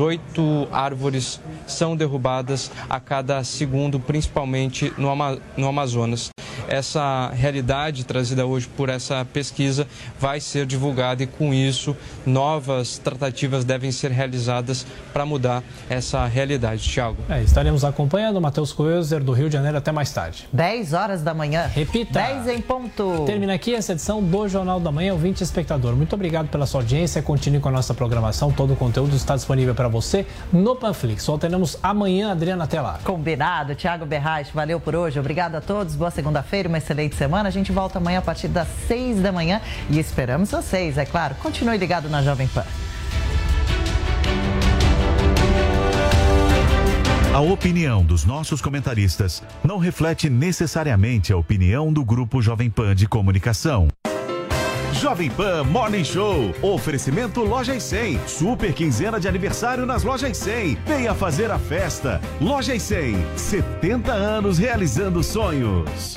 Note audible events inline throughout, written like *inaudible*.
Oito árvores são derrubadas a cada segundo, principalmente no Amazonas. Essa realidade trazida hoje por essa pesquisa vai ser divulgada e, com isso, novas tratativas devem ser realizadas para mudar essa realidade. Tiago. É, estaremos acompanhando o Matheus Coelzer do Rio de Janeiro até mais tarde. 10 horas da manhã. Repita. 10 em ponto. Termina aqui essa edição do Jornal da Manhã, ouvinte espectador. Muito obrigado pela sua audiência. Continue com a nossa programação. Todo o conteúdo está disponível para você no Panflix. Voltaremos amanhã, Adriana, até lá. Combinado. Tiago Berrais, valeu por hoje. Obrigado a todos. Boa segunda-feira, uma excelente semana. A gente volta amanhã a partir das 6 da manhã e esperamos vocês, é claro. Continue ligado na Jovem Pan. A opinião dos nossos comentaristas não reflete necessariamente a opinião do Grupo Jovem Pan de Comunicação. Jovem Pan Morning Show. Oferecimento Lojas 100. Super quinzena de aniversário nas Lojas 100. Venha fazer a festa. Lojas 100. 70 anos realizando sonhos.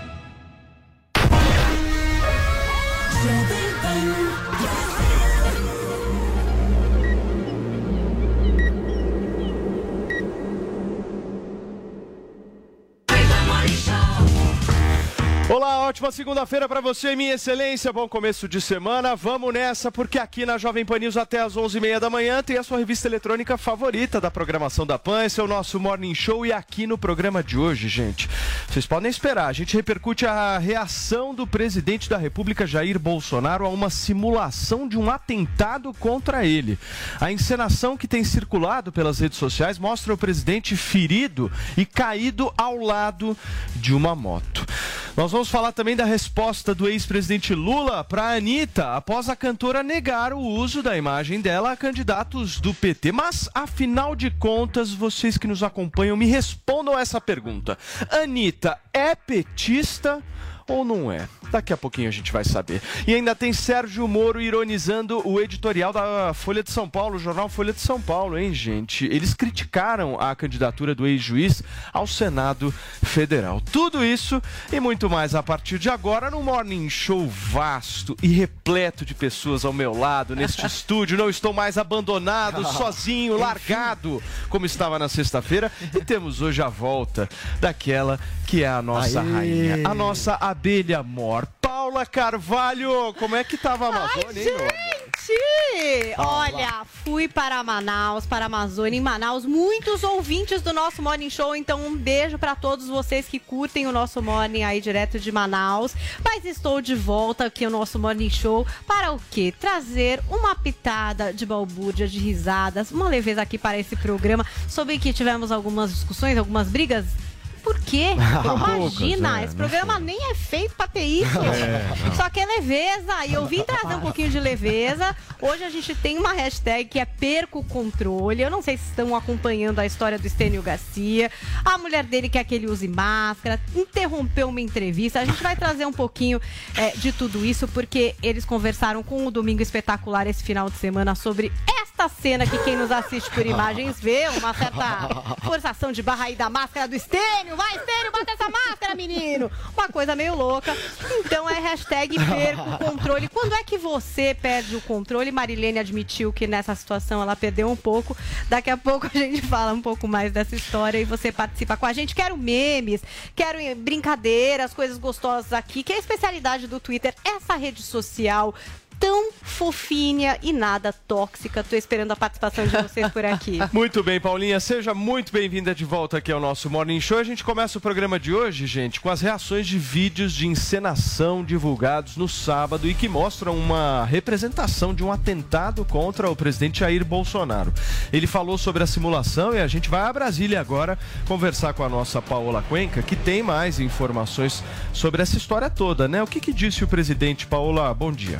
you. Olá, ótima segunda-feira para você, minha excelência. Bom começo de semana. Vamos nessa, porque aqui na Jovem Pan News até às 11h30 da manhã tem a sua revista eletrônica favorita da programação da PAN. Esse é o nosso Morning Show. E aqui no programa de hoje, gente, vocês podem esperar. A gente repercute a reação do presidente da República, Jair Bolsonaro, a uma simulação de um atentado contra ele. A encenação que tem circulado pelas redes sociais mostra o presidente ferido e caído ao lado de uma moto. Nós vamos falar também da resposta do ex-presidente Lula para Anitta, após a cantora negar o uso da imagem dela a candidatos do PT. Mas, afinal de contas, vocês que nos acompanham, me respondam essa pergunta. Anitta é petista ou não é? Daqui a pouquinho a gente vai saber. E ainda tem Sérgio Moro ironizando o editorial da Folha de São Paulo, o jornal Folha de São Paulo, hein, gente? Eles criticaram a candidatura do ex-juiz ao Senado Federal. Tudo isso e muito mais a partir de agora no Morning Show vasto e repleto de pessoas ao meu lado neste *laughs* estúdio. Não estou mais abandonado, *laughs* sozinho, largado, como estava na sexta-feira. E temos hoje a volta daquela que é a nossa Aê. rainha, a nossa abelha mor. Paula Carvalho, como é que tava a Amazônia, hein, amor? Gente! Olha, fui para Manaus, para a Amazônia, em Manaus. Muitos ouvintes do nosso Morning Show, então um beijo para todos vocês que curtem o nosso Morning aí direto de Manaus. Mas estou de volta aqui no nosso Morning Show para o quê? Trazer uma pitada de balbúrdia, de risadas, uma leveza aqui para esse programa, sobre que tivemos algumas discussões, algumas brigas por quê? *laughs* Imagina, Poucas, é, esse programa nem é feito pra ter isso. *laughs* É. Só que é leveza. E eu vim *laughs* trazer um pouquinho de leveza. Hoje a gente tem uma hashtag que é Perco o Controle. Eu não sei se estão acompanhando a história do Estênio Garcia. A mulher dele quer que ele use máscara. Interrompeu uma entrevista. A gente vai trazer um pouquinho é, de tudo isso, porque eles conversaram com o Domingo Espetacular esse final de semana sobre esta cena que quem nos assiste por imagens vê, uma certa forçação de barra aí da máscara do Estênio. Vai, Estênio, bota essa máscara, menino! Uma coisa meio louca. Então é hashtag perco o controle. Quando é que você perde o controle? Marilene admitiu que nessa situação ela perdeu um pouco. Daqui a pouco a gente fala um pouco mais dessa história e você participa com a gente. Quero memes, quero brincadeiras, coisas gostosas aqui, que é a especialidade do Twitter, essa rede social tão fofinha e nada tóxica. Tô esperando a participação de vocês por aqui. *laughs* Muito bem, Paulinha, seja muito bem-vinda de volta aqui ao nosso Morning Show. A gente começa o programa de hoje, gente, com as reações de vídeos de encenação divulgados no sábado e que mostram uma representação de um atentado contra o presidente Jair Bolsonaro. Ele falou sobre a simulação e a gente vai a Brasília agora conversar com a nossa Paola Cuenca, que tem mais informações sobre essa história toda, né? O que, que disse o presidente? Paola, bom dia.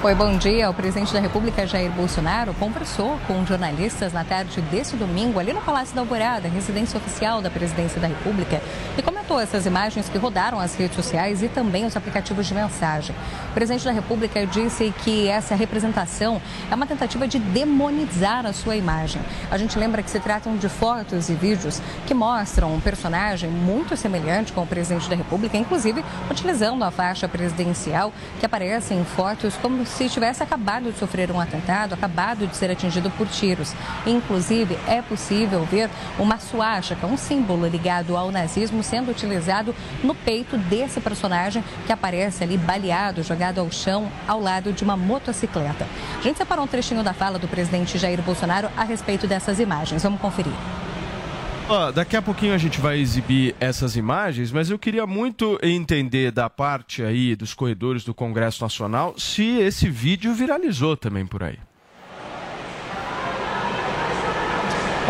Oi, bom dia. O presidente da República, Jair Bolsonaro, conversou com jornalistas na tarde desse domingo, ali no Palácio da Alvorada, residência oficial da presidência da República, e comentou essas imagens que rodaram as redes sociais e também os aplicativos de mensagem. O presidente da República disse que essa representação é uma tentativa de demonizar a sua imagem. A gente lembra que se tratam de fotos e vídeos que mostram um personagem muito semelhante com o presidente da República, inclusive utilizando a faixa presidencial que aparece em fotos como se tivesse acabado de sofrer um atentado, acabado de ser atingido por tiros. Inclusive, é possível ver uma suástica, um símbolo ligado ao nazismo, sendo utilizado no peito desse personagem que aparece ali baleado, jogado ao chão, ao lado de uma motocicleta. A gente separou um trechinho da fala do presidente Jair Bolsonaro a respeito dessas imagens. Vamos conferir. Daqui a pouquinho a gente vai exibir essas imagens, mas eu queria muito entender da parte aí dos corredores do Congresso Nacional se esse vídeo viralizou também por aí.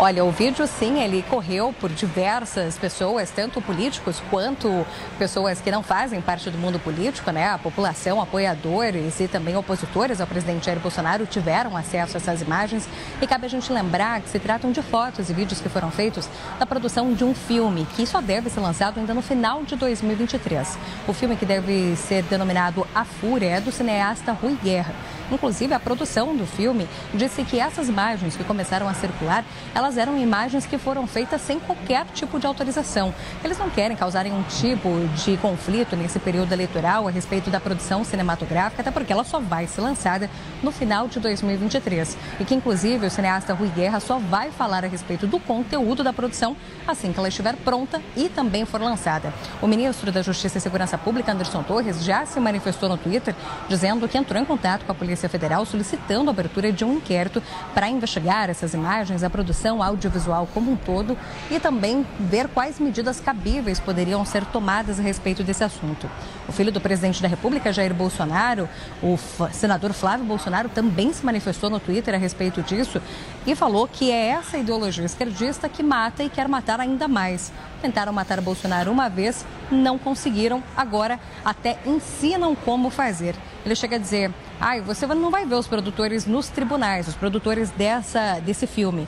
Olha, o vídeo sim, ele correu por diversas pessoas, tanto políticos quanto pessoas que não fazem parte do mundo político, né? A população, apoiadores e também opositores ao presidente Jair Bolsonaro tiveram acesso a essas imagens. E cabe a gente lembrar que se tratam de fotos e vídeos que foram feitos da produção de um filme que só deve ser lançado ainda no final de 2023. O filme que deve ser denominado A Fúria é do cineasta Rui Guerra. Inclusive, a produção do filme disse que essas imagens que começaram a circular, elas eram imagens que foram feitas sem qualquer tipo de autorização. Eles não querem causar nenhum tipo de conflito nesse período eleitoral a respeito da produção cinematográfica, até porque ela só vai ser lançada no final de 2023. E que, inclusive, o cineasta Rui Guerra só vai falar a respeito do conteúdo da produção assim que ela estiver pronta e também for lançada. O ministro da Justiça e Segurança Pública, Anderson Torres, já se manifestou no Twitter dizendo que entrou em contato com a Polícia Federal solicitando a abertura de um inquérito para investigar essas imagens, a produção audiovisual como um todo e também ver quais medidas cabíveis poderiam ser tomadas a respeito desse assunto. O filho do presidente da República, Jair Bolsonaro, o senador Flávio Bolsonaro, também se manifestou no Twitter a respeito disso e falou que é essa ideologia esquerdista que mata e quer matar ainda mais. Tentaram matar Bolsonaro uma vez, não conseguiram, agora até ensinam como fazer. Ele chega a dizer: ai, você não vai ver os produtores nos tribunais, os produtores dessa, desse filme.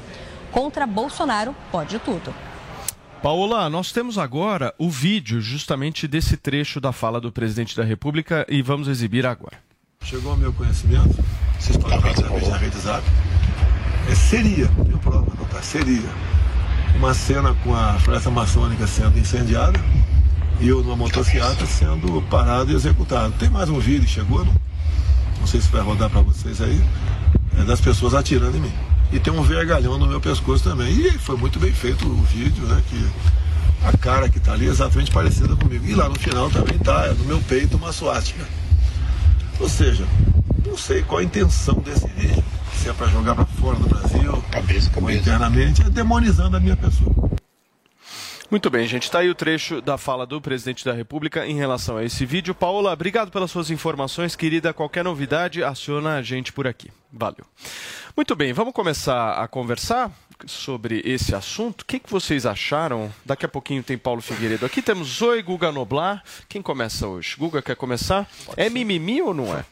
Contra Bolsonaro, pode tudo. Paola, nós temos agora o vídeo justamente desse trecho da fala do presidente da República e vamos exibir agora. Chegou ao meu conhecimento, vocês podem fazer através da rede zap, é, seria, prova não, tá? Seria uma cena com a floresta amazônica sendo incendiada eu numa motocicleta sendo parado e executado. Tem mais um vídeo que chegou, não, não sei se vai rodar para vocês aí, é das pessoas atirando em mim e tem um vergalhão no meu pescoço também. E foi muito bem feito o vídeo, né? Que a cara que tá ali é exatamente parecida comigo. E lá no final também tá, é no meu peito uma suástica. Ou seja, não sei qual a intenção desse vídeo. Se é para jogar para fora do Brasil, cabeça, cabeça. ou internamente, é demonizando a minha pessoa. Muito bem, gente. Está aí o trecho da fala do presidente da República em relação a esse vídeo. Paola, obrigado pelas suas informações, querida. Qualquer novidade, aciona a gente por aqui. Valeu. Muito bem, vamos começar a conversar sobre esse assunto. O que, que vocês acharam? Daqui a pouquinho tem Paulo Figueiredo aqui. Temos Oi, Guga Noblar. Quem começa hoje? Guga quer começar? Pode é ser. mimimi ou não é?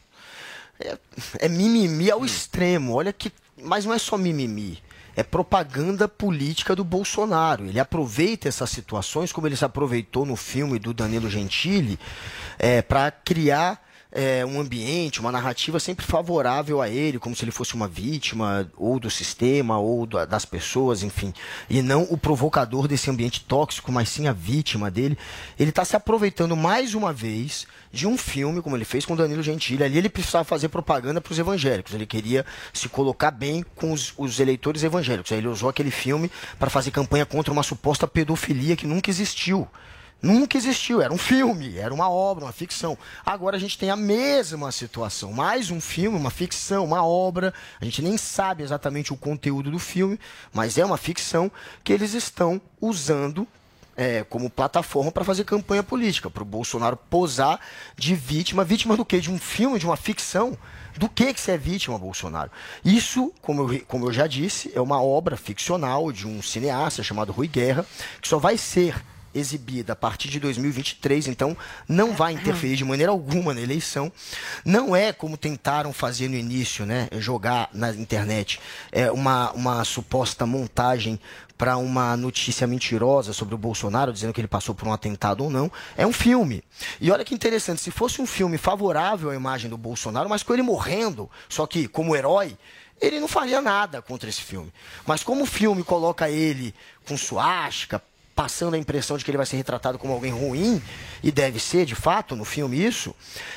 é? É mimimi ao extremo. Olha que. Mas não é só mimimi é propaganda política do Bolsonaro. Ele aproveita essas situações, como ele se aproveitou no filme do Danilo Gentili, é, para criar é, um ambiente, uma narrativa sempre favorável a ele, como se ele fosse uma vítima ou do sistema ou das pessoas, enfim, e não o provocador desse ambiente tóxico, mas sim a vítima dele. Ele está se aproveitando mais uma vez de um filme, como ele fez com Danilo Gentili. Ali ele precisava fazer propaganda para os evangélicos. Ele queria se colocar bem com os, os eleitores evangélicos. Aí ele usou aquele filme para fazer campanha contra uma suposta pedofilia que nunca existiu. Nunca existiu, era um filme, era uma obra, uma ficção. Agora a gente tem a mesma situação, mais um filme, uma ficção, uma obra. A gente nem sabe exatamente o conteúdo do filme, mas é uma ficção que eles estão usando é, como plataforma para fazer campanha política, para o Bolsonaro posar de vítima. Vítima do quê? De um filme, de uma ficção? Do que, que você é vítima, Bolsonaro? Isso, como eu, como eu já disse, é uma obra ficcional de um cineasta chamado Rui Guerra, que só vai ser exibida a partir de 2023, então não vai interferir de maneira alguma na eleição. Não é como tentaram fazer no início, né? Jogar na internet é, uma, uma suposta montagem para uma notícia mentirosa sobre o Bolsonaro, dizendo que ele passou por um atentado ou não. É um filme. E olha que interessante, se fosse um filme favorável à imagem do Bolsonaro, mas com ele morrendo, só que como herói, ele não faria nada contra esse filme. Mas como o filme coloca ele com suástica, passando a impressão de que ele vai ser retratado como alguém ruim, e deve ser, de fato, no filme isso,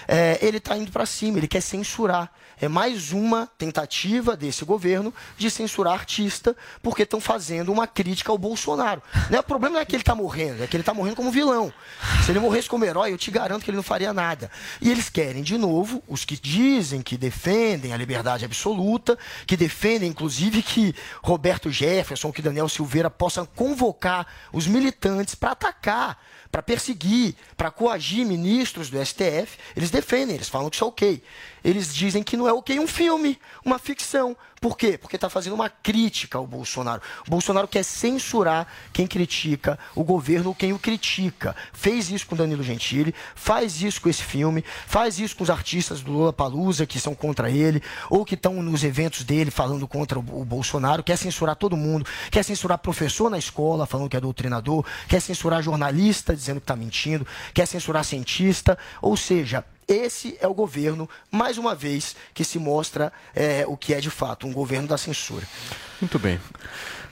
é, ele está indo para cima, ele quer censurar. É mais uma tentativa desse governo de censurar artista, porque estão fazendo uma crítica ao Bolsonaro. Né? O problema não é que ele está morrendo, é que ele está morrendo como vilão. Se ele morresse como herói, eu te garanto que ele não faria nada. E eles querem, de novo, os que dizem que defendem a liberdade absoluta, que defendem, inclusive, que Roberto Jefferson, que Daniel Silveira possam convocar os militantes para atacar para perseguir, para coagir ministros do STF, eles defendem, eles falam que isso é ok. Eles dizem que não é ok um filme, uma ficção. Por quê? Porque está fazendo uma crítica ao Bolsonaro. O Bolsonaro quer censurar quem critica o governo ou quem o critica. Fez isso com Danilo Gentili, faz isso com esse filme, faz isso com os artistas do Lula Palusa que são contra ele, ou que estão nos eventos dele falando contra o Bolsonaro, quer censurar todo mundo, quer censurar professor na escola falando que é doutrinador, quer censurar jornalista dizendo que está mentindo, quer censurar cientista, ou seja, esse é o governo, mais uma vez, que se mostra é, o que é de fato, um governo da censura. Muito bem.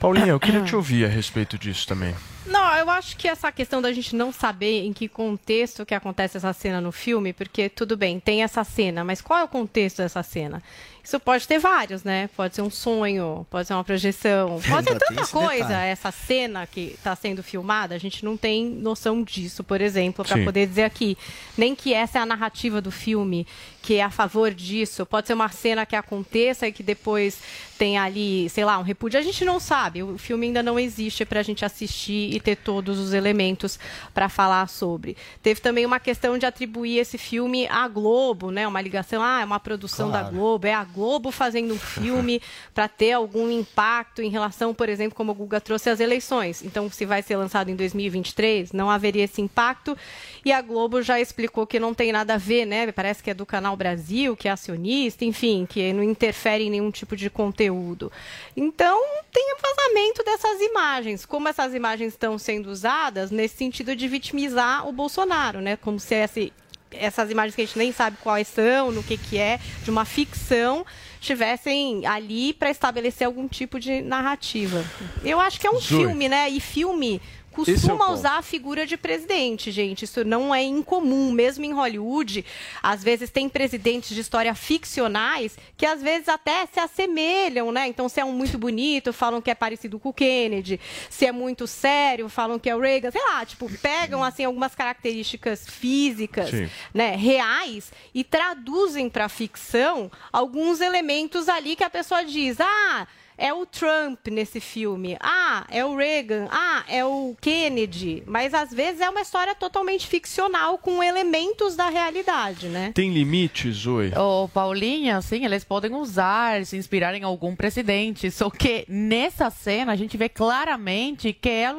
Paulinha, eu queria te ouvir a respeito disso também. Não, eu acho que essa questão da gente não saber em que contexto que acontece essa cena no filme, porque tudo bem, tem essa cena, mas qual é o contexto dessa cena? Isso pode ter vários, né? Pode ser um sonho, pode ser uma projeção, *laughs* pode ser tanta coisa. Detalhe. Essa cena que está sendo filmada, a gente não tem noção disso, por exemplo, para poder dizer aqui. Nem que essa é a narrativa do filme, que é a favor disso. Pode ser uma cena que aconteça e que depois tem ali, sei lá, um repúdio. A gente não sabe. O filme ainda não existe para a gente assistir e ter todos os elementos para falar sobre. Teve também uma questão de atribuir esse filme à Globo, né? Uma ligação, ah, é uma produção claro. da Globo, é a Globo fazendo um filme *laughs* para ter algum impacto em relação, por exemplo, como o Guga trouxe, às eleições. Então, se vai ser lançado em 2023, não haveria esse impacto. E a Globo já explicou que não tem nada a ver, né? Parece que é do Canal Brasil, que é acionista, enfim, que não interfere em nenhum tipo de conteúdo. Então, tem vazamento dessas imagens. Como essas imagens estão sendo usadas nesse sentido de vitimizar o Bolsonaro, né? Como se esse essas imagens que a gente nem sabe quais são, no que, que é, de uma ficção, estivessem ali para estabelecer algum tipo de narrativa. Eu acho que é um filme, né? E filme costuma é usar a figura de presidente, gente. Isso não é incomum, mesmo em Hollywood. Às vezes tem presidentes de história ficcionais que às vezes até se assemelham, né? Então, se é um muito bonito, falam que é parecido com o Kennedy. Se é muito sério, falam que é o Reagan. Sei lá, tipo, pegam assim algumas características físicas, Sim. né, reais e traduzem para ficção alguns elementos ali que a pessoa diz: "Ah, é o Trump nesse filme. Ah, é o Reagan. Ah, é o Kennedy. Mas às vezes é uma história totalmente ficcional com elementos da realidade, né? Tem limites, Zoe? Ô, Paulinha, sim, eles podem usar, se inspirar em algum presidente. Só que nessa cena a gente vê claramente que é,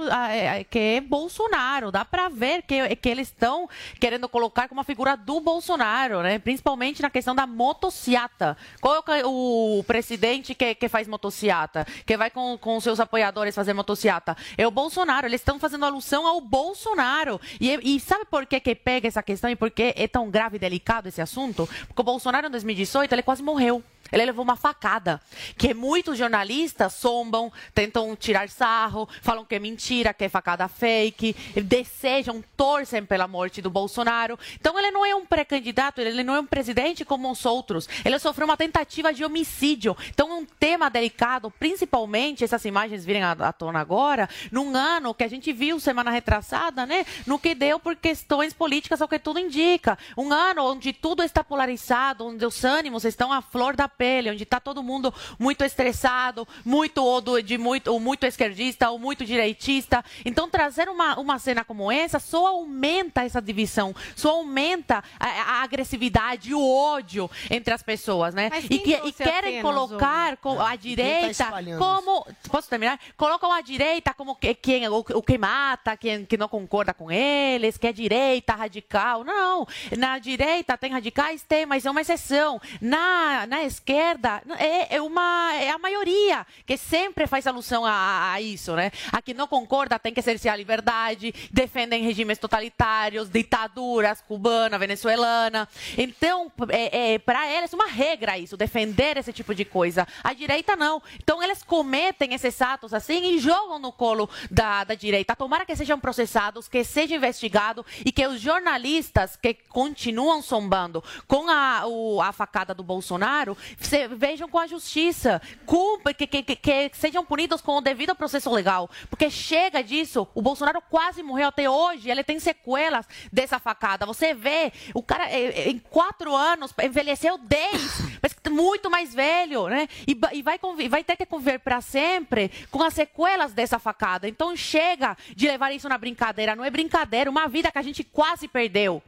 é que é Bolsonaro. Dá pra ver que, que eles estão querendo colocar como uma figura do Bolsonaro, né? Principalmente na questão da motociata. Qual é o presidente que, que faz motociata? Motociata, que vai com, com seus apoiadores fazer motociata, é o Bolsonaro. Eles estão fazendo alusão ao Bolsonaro. E, e sabe por que, que pega essa questão e por que é tão grave e delicado esse assunto? Porque o Bolsonaro, em 2018, ele quase morreu. Ele levou uma facada. Que muitos jornalistas sombam, tentam tirar sarro, falam que é mentira, que é facada fake, desejam, torcem pela morte do Bolsonaro. Então ele não é um pré-candidato, ele não é um presidente como os outros. Ele sofreu uma tentativa de homicídio. Então é um tema delicado, principalmente essas imagens virem à tona agora, num ano que a gente viu semana retrasada, né? No que deu por questões políticas, ao que tudo indica. Um ano onde tudo está polarizado, onde os ânimos estão à flor da espelho, onde está todo mundo muito estressado, muito ou do, de muito, ou muito esquerdista ou muito direitista. Então, trazer uma, uma cena como essa só aumenta essa divisão, só aumenta a, a agressividade e o ódio entre as pessoas, né? E, que, e querem colocar a, a tá direita tá como posso terminar? Colocam a direita como que, quem, o, o que mata, quem que não concorda com eles, que é direita radical. Não, na direita tem radicais, tem, mas é uma exceção. Na, na esquerda é, é uma é a maioria que sempre faz alusão a, a isso, né? A que não concorda tem que exercer a liberdade, defendem regimes totalitários, ditaduras cubana, venezuelana. Então, é, é para eles uma regra isso, defender esse tipo de coisa. A direita não. Então, eles cometem esses atos assim e jogam no colo da, da direita. Tomara que sejam processados, que seja investigado e que os jornalistas que continuam sombando com a, o, a facada do Bolsonaro vejam com a justiça, cumpra, que, que, que, sejam punidos com o devido processo legal. Porque chega disso, o Bolsonaro quase morreu até hoje, ele tem sequelas dessa facada. Você vê, o cara é, é, em quatro anos envelheceu dez, *coughs* mas muito mais velho, né? E, e vai, vai ter que conviver para sempre com as sequelas dessa facada. Então chega de levar isso na brincadeira. Não é brincadeira, uma vida que a gente quase perdeu.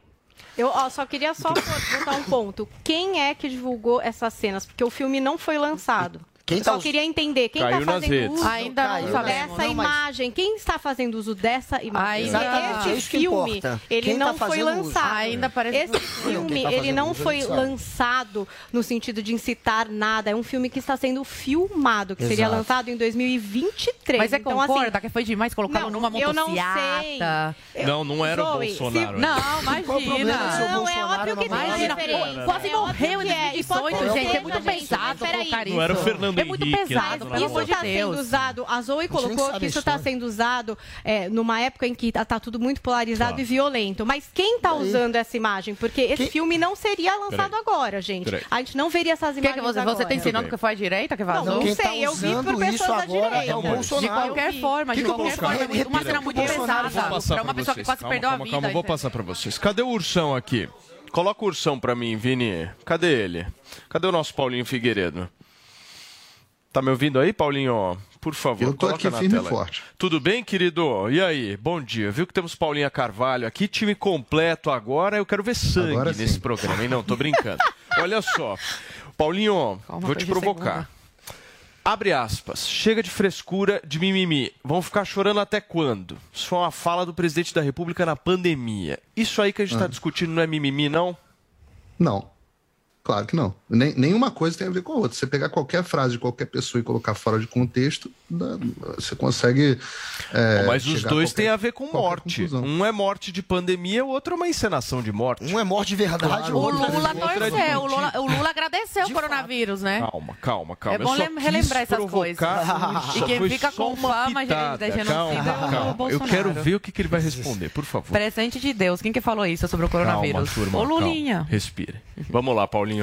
Eu ó, só queria só *laughs* botar um ponto. Quem é que divulgou essas cenas? Porque o filme não foi lançado. Quem tá Só queria entender quem está fazendo uso Ainda não dessa não, imagem. Quem está fazendo uso dessa imagem? Ainda... Esse filme, ele quem não tá foi lançado. Ainda parece Esse filme, tá ele não foi lançado no sentido de incitar nada. É um filme que está sendo filmado, que Exato. seria lançado em 2023. Mas é então, concorda assim, que foi demais colocá-lo numa motocicleta? Não, não era o Bolsonaro. Não, imagina. Não, é óbvio que tem Quase morreu em 2018, gente. É muito pesado colocar isso. Não era o Fernando é muito Henrique, pesado, pelo amor de tá Sendo usado, a Zoe colocou que isso está sendo usado é, numa época em que está tá tudo muito polarizado claro. e violento. Mas quem está usando essa imagem? Porque esse que... filme não seria lançado Peraí. agora, gente. Peraí. A gente não veria essas imagens que que você, agora. Você está ensinando que foi a direita que vazou? Não, não sei, tá eu vi por pessoas da direita. É o Bolsonaro. De qualquer forma, de qualquer forma. É uma cena muito pesada para uma pessoa que quase perdeu a vida. Calma, vou passar para vocês. Cadê o ursão aqui? Coloca o ursão para mim, Vini. Cadê ele? Cadê o nosso Paulinho Figueiredo? Tá me ouvindo aí, Paulinho? Por favor, Eu tô aqui firme e forte. Tudo bem, querido? E aí? Bom dia. Viu que temos Paulinha Carvalho aqui, time completo agora. Eu quero ver sangue nesse programa, hein? Não, tô brincando. *laughs* Olha só. Paulinho, Calma, vou te provocar. Abre aspas. Chega de frescura, de mimimi. Vão ficar chorando até quando? Isso foi uma fala do presidente da República na pandemia. Isso aí que a gente está ah. discutindo não é mimimi, não? Não. Claro que não. Nem, nenhuma coisa tem a ver com a outra. Você pegar qualquer frase de qualquer pessoa e colocar fora de contexto, você consegue. É, Mas os dois têm a ver com morte. Conclusão. Um é morte de pandemia, o outro é uma encenação de morte. Um é morte de verdade, claro. o Lula torceu. O Lula, o Lula agradeceu de o coronavírus, fato. né? Calma, calma, calma. É bom relembrar essas coisas. *laughs* e quem fica com fama pitada. de genocídio calma, calma. é o Bolsonaro. Eu quero ver o que, que ele vai responder, por favor. Presente de Deus. Quem que falou isso sobre o coronavírus? Calma, turma, o Lulinha. Calma. Respire. Vamos lá, Paulinho.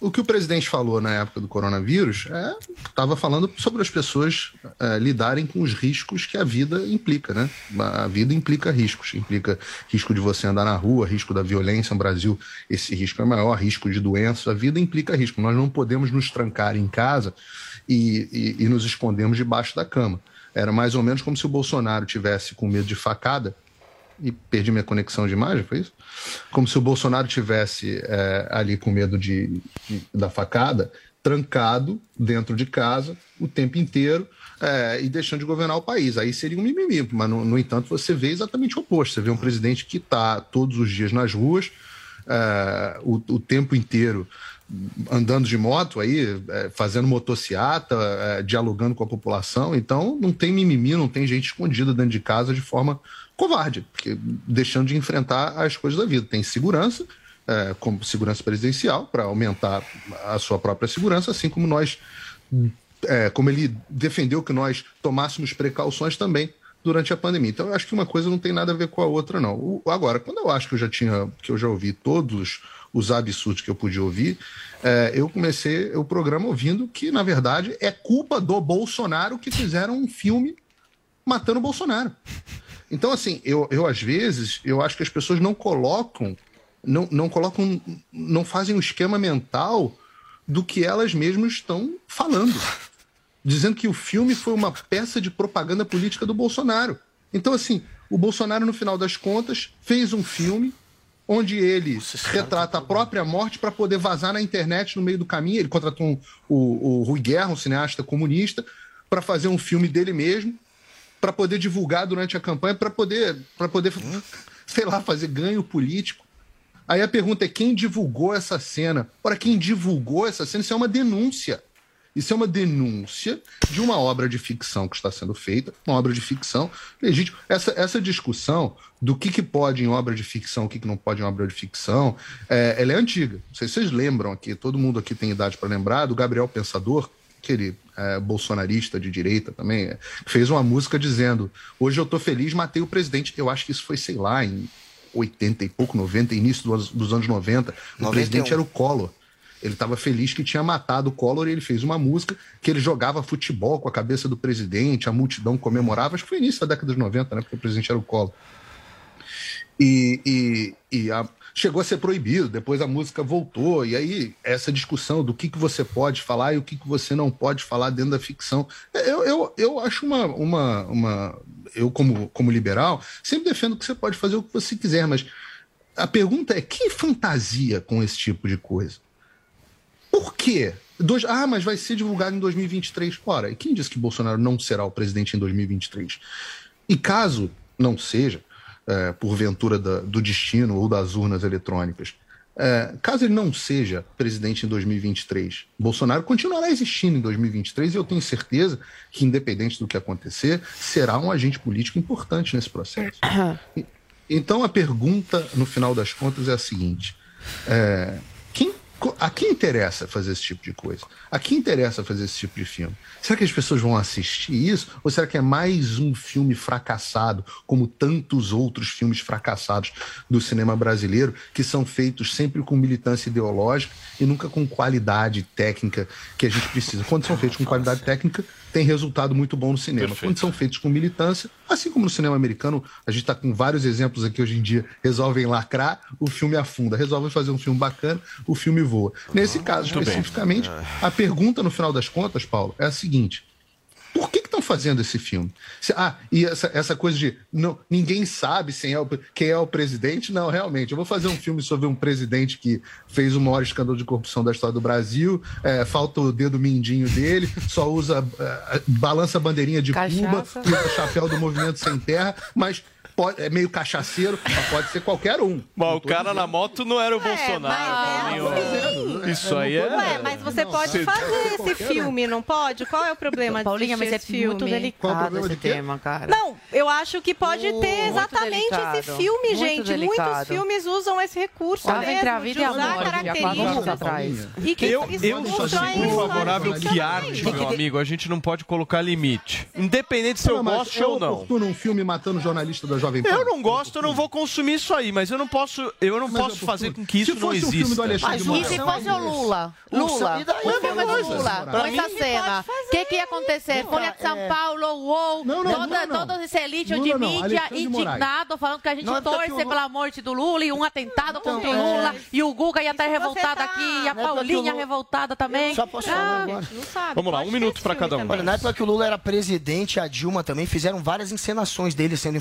O que o presidente falou na época do coronavírus estava é, falando sobre as pessoas é, lidarem com os riscos que a vida implica, né? A vida implica riscos, implica risco de você andar na rua, risco da violência no Brasil, esse risco é maior, risco de doença, a vida implica risco. Nós não podemos nos trancar em casa e, e, e nos escondermos debaixo da cama. Era mais ou menos como se o Bolsonaro tivesse com medo de facada e perdi minha conexão de imagem, foi isso? Como se o Bolsonaro tivesse é, ali com medo de, de, da facada, trancado dentro de casa o tempo inteiro é, e deixando de governar o país. Aí seria um mimimi, mas no, no entanto você vê exatamente o oposto. Você vê um presidente que está todos os dias nas ruas, é, o, o tempo inteiro andando de moto aí, é, fazendo motociata, é, dialogando com a população. Então não tem mimimi, não tem gente escondida dentro de casa de forma covarde, porque deixando de enfrentar as coisas da vida. Tem segurança, é, como segurança presidencial, para aumentar a sua própria segurança, assim como nós, é, como ele defendeu que nós tomássemos precauções também durante a pandemia. Então, eu acho que uma coisa não tem nada a ver com a outra, não. O, agora, quando eu acho que eu já tinha, que eu já ouvi todos os absurdos que eu podia ouvir, é, eu comecei o programa ouvindo que, na verdade, é culpa do Bolsonaro que fizeram um filme matando o Bolsonaro. Então, assim, eu, eu às vezes, eu acho que as pessoas não colocam, não, não colocam, não fazem um esquema mental do que elas mesmas estão falando. Dizendo que o filme foi uma peça de propaganda política do Bolsonaro. Então, assim, o Bolsonaro, no final das contas, fez um filme onde ele retrata a própria morte para poder vazar na internet no meio do caminho. Ele contratou um, o, o Rui Guerra, um cineasta comunista, para fazer um filme dele mesmo, para poder divulgar durante a campanha, para poder, para poder, sei lá, fazer ganho político. Aí a pergunta é quem divulgou essa cena? Ora, quem divulgou essa cena? Isso é uma denúncia. Isso é uma denúncia de uma obra de ficção que está sendo feita, uma obra de ficção legítima. Essa, essa discussão do que, que pode em obra de ficção, o que, que não pode em obra de ficção, é, ela é antiga. Não sei se vocês lembram aqui, todo mundo aqui tem idade para lembrar, do Gabriel Pensador, aquele é, bolsonarista de direita também, é, fez uma música dizendo: Hoje eu tô feliz, matei o presidente. Eu acho que isso foi, sei lá, em 80 e pouco, 90, início dos, dos anos 90. O 91. presidente era o Collor. Ele estava feliz que tinha matado o Collor e ele fez uma música que ele jogava futebol com a cabeça do presidente, a multidão comemorava. Acho que foi início da década de 90, né? Porque o presidente era o Collor. E, e, e a- chegou a ser proibido, depois a música voltou, e aí essa discussão do que, que você pode falar e o que, que você não pode falar dentro da ficção. Eu, eu, eu acho uma. uma, uma eu, como, como liberal, sempre defendo que você pode fazer o que você quiser, mas a pergunta é: quem fantasia com esse tipo de coisa? Por quê? Dois- ah, mas vai ser divulgado em 2023. Ora, e quem disse que Bolsonaro não será o presidente em 2023? E caso não seja, é, porventura da- do destino ou das urnas eletrônicas, é, caso ele não seja presidente em 2023, Bolsonaro continuará existindo em 2023 e eu tenho certeza que, independente do que acontecer, será um agente político importante nesse processo. *clears throat* Então a pergunta, no final das contas, é a seguinte: é, a quem interessa fazer esse tipo de coisa? A quem interessa fazer esse tipo de filme? Será que as pessoas vão assistir isso? Ou será que é mais um filme fracassado, como tantos outros filmes fracassados do cinema brasileiro, que são feitos sempre com militância ideológica e nunca com qualidade técnica que a gente precisa? Quando são feitos com qualidade técnica, tem resultado muito bom no cinema. Quando são feitos com militância, assim como no cinema americano, a gente está com vários exemplos aqui hoje em dia, resolvem lacrar, o filme afunda. Resolvem fazer um filme bacana, o filme voa. Nesse caso, Muito bem. especificamente, a pergunta no final das contas, Paulo, é a seguinte. Por que estão fazendo esse filme? Se- ah, e essa, essa coisa de não, ninguém sabe quem é, o, quem é o presidente? Não, realmente. Eu vou fazer um filme sobre um presidente que fez o maior escândalo de corrupção da história do Brasil, é, falta o dedo mindinho dele, só usa, é, balança a bandeirinha de Cuba, Cachaça. usa chapéu do Movimento Sem Terra, mas pode- é meio cachaceiro, mas pode ser qualquer um. Bom, o cara na moto não era o Bolsonaro. Paulinho. Isso aí é. Ué, mas você pode Você- fazer esse filme, não pode? Qual é o problema de Paulinha, mas é esse muito filme? delicado esse tema, cara. Não, eu acho que pode ter exatamente delicado. esse filme, Muito gente. delicado. Muitos filmes usam esse recurso Tava mesmo, entre a vida de a usar morte, características. atrás. E que Eu, isso eu sou sempre favorável que arte, meu amigo, a gente não pode colocar limite. Independente se eu Não, gosto é ou não. um filme matando jornalista da Jovem Pan? Eu não gosto, eu não vou consumir isso aí, mas eu não posso, eu não Mas é posso fazer com que isso Se não fosse um filme exista. do Alexandre de E se fosse o Lula? Lula, o filme do. Lula, Pra com essa cena. O que, que ia acontecer? Folha de São Paulo, UOL, Não, não, toda, não. esse elite Lula de mídia Moraes. indignado, falando que a gente é torce pela morte do Lula e um atentado contra o é. Lula e o Guga ia estar revoltado tá- aqui e a é Paulinha revoltada também. Só posso falar Ah, agora? Sabe, Vamos lá, um minuto filme cada um. Olha, na época que o Lula era presidente, a Dilma também fizeram várias encenações dele sendo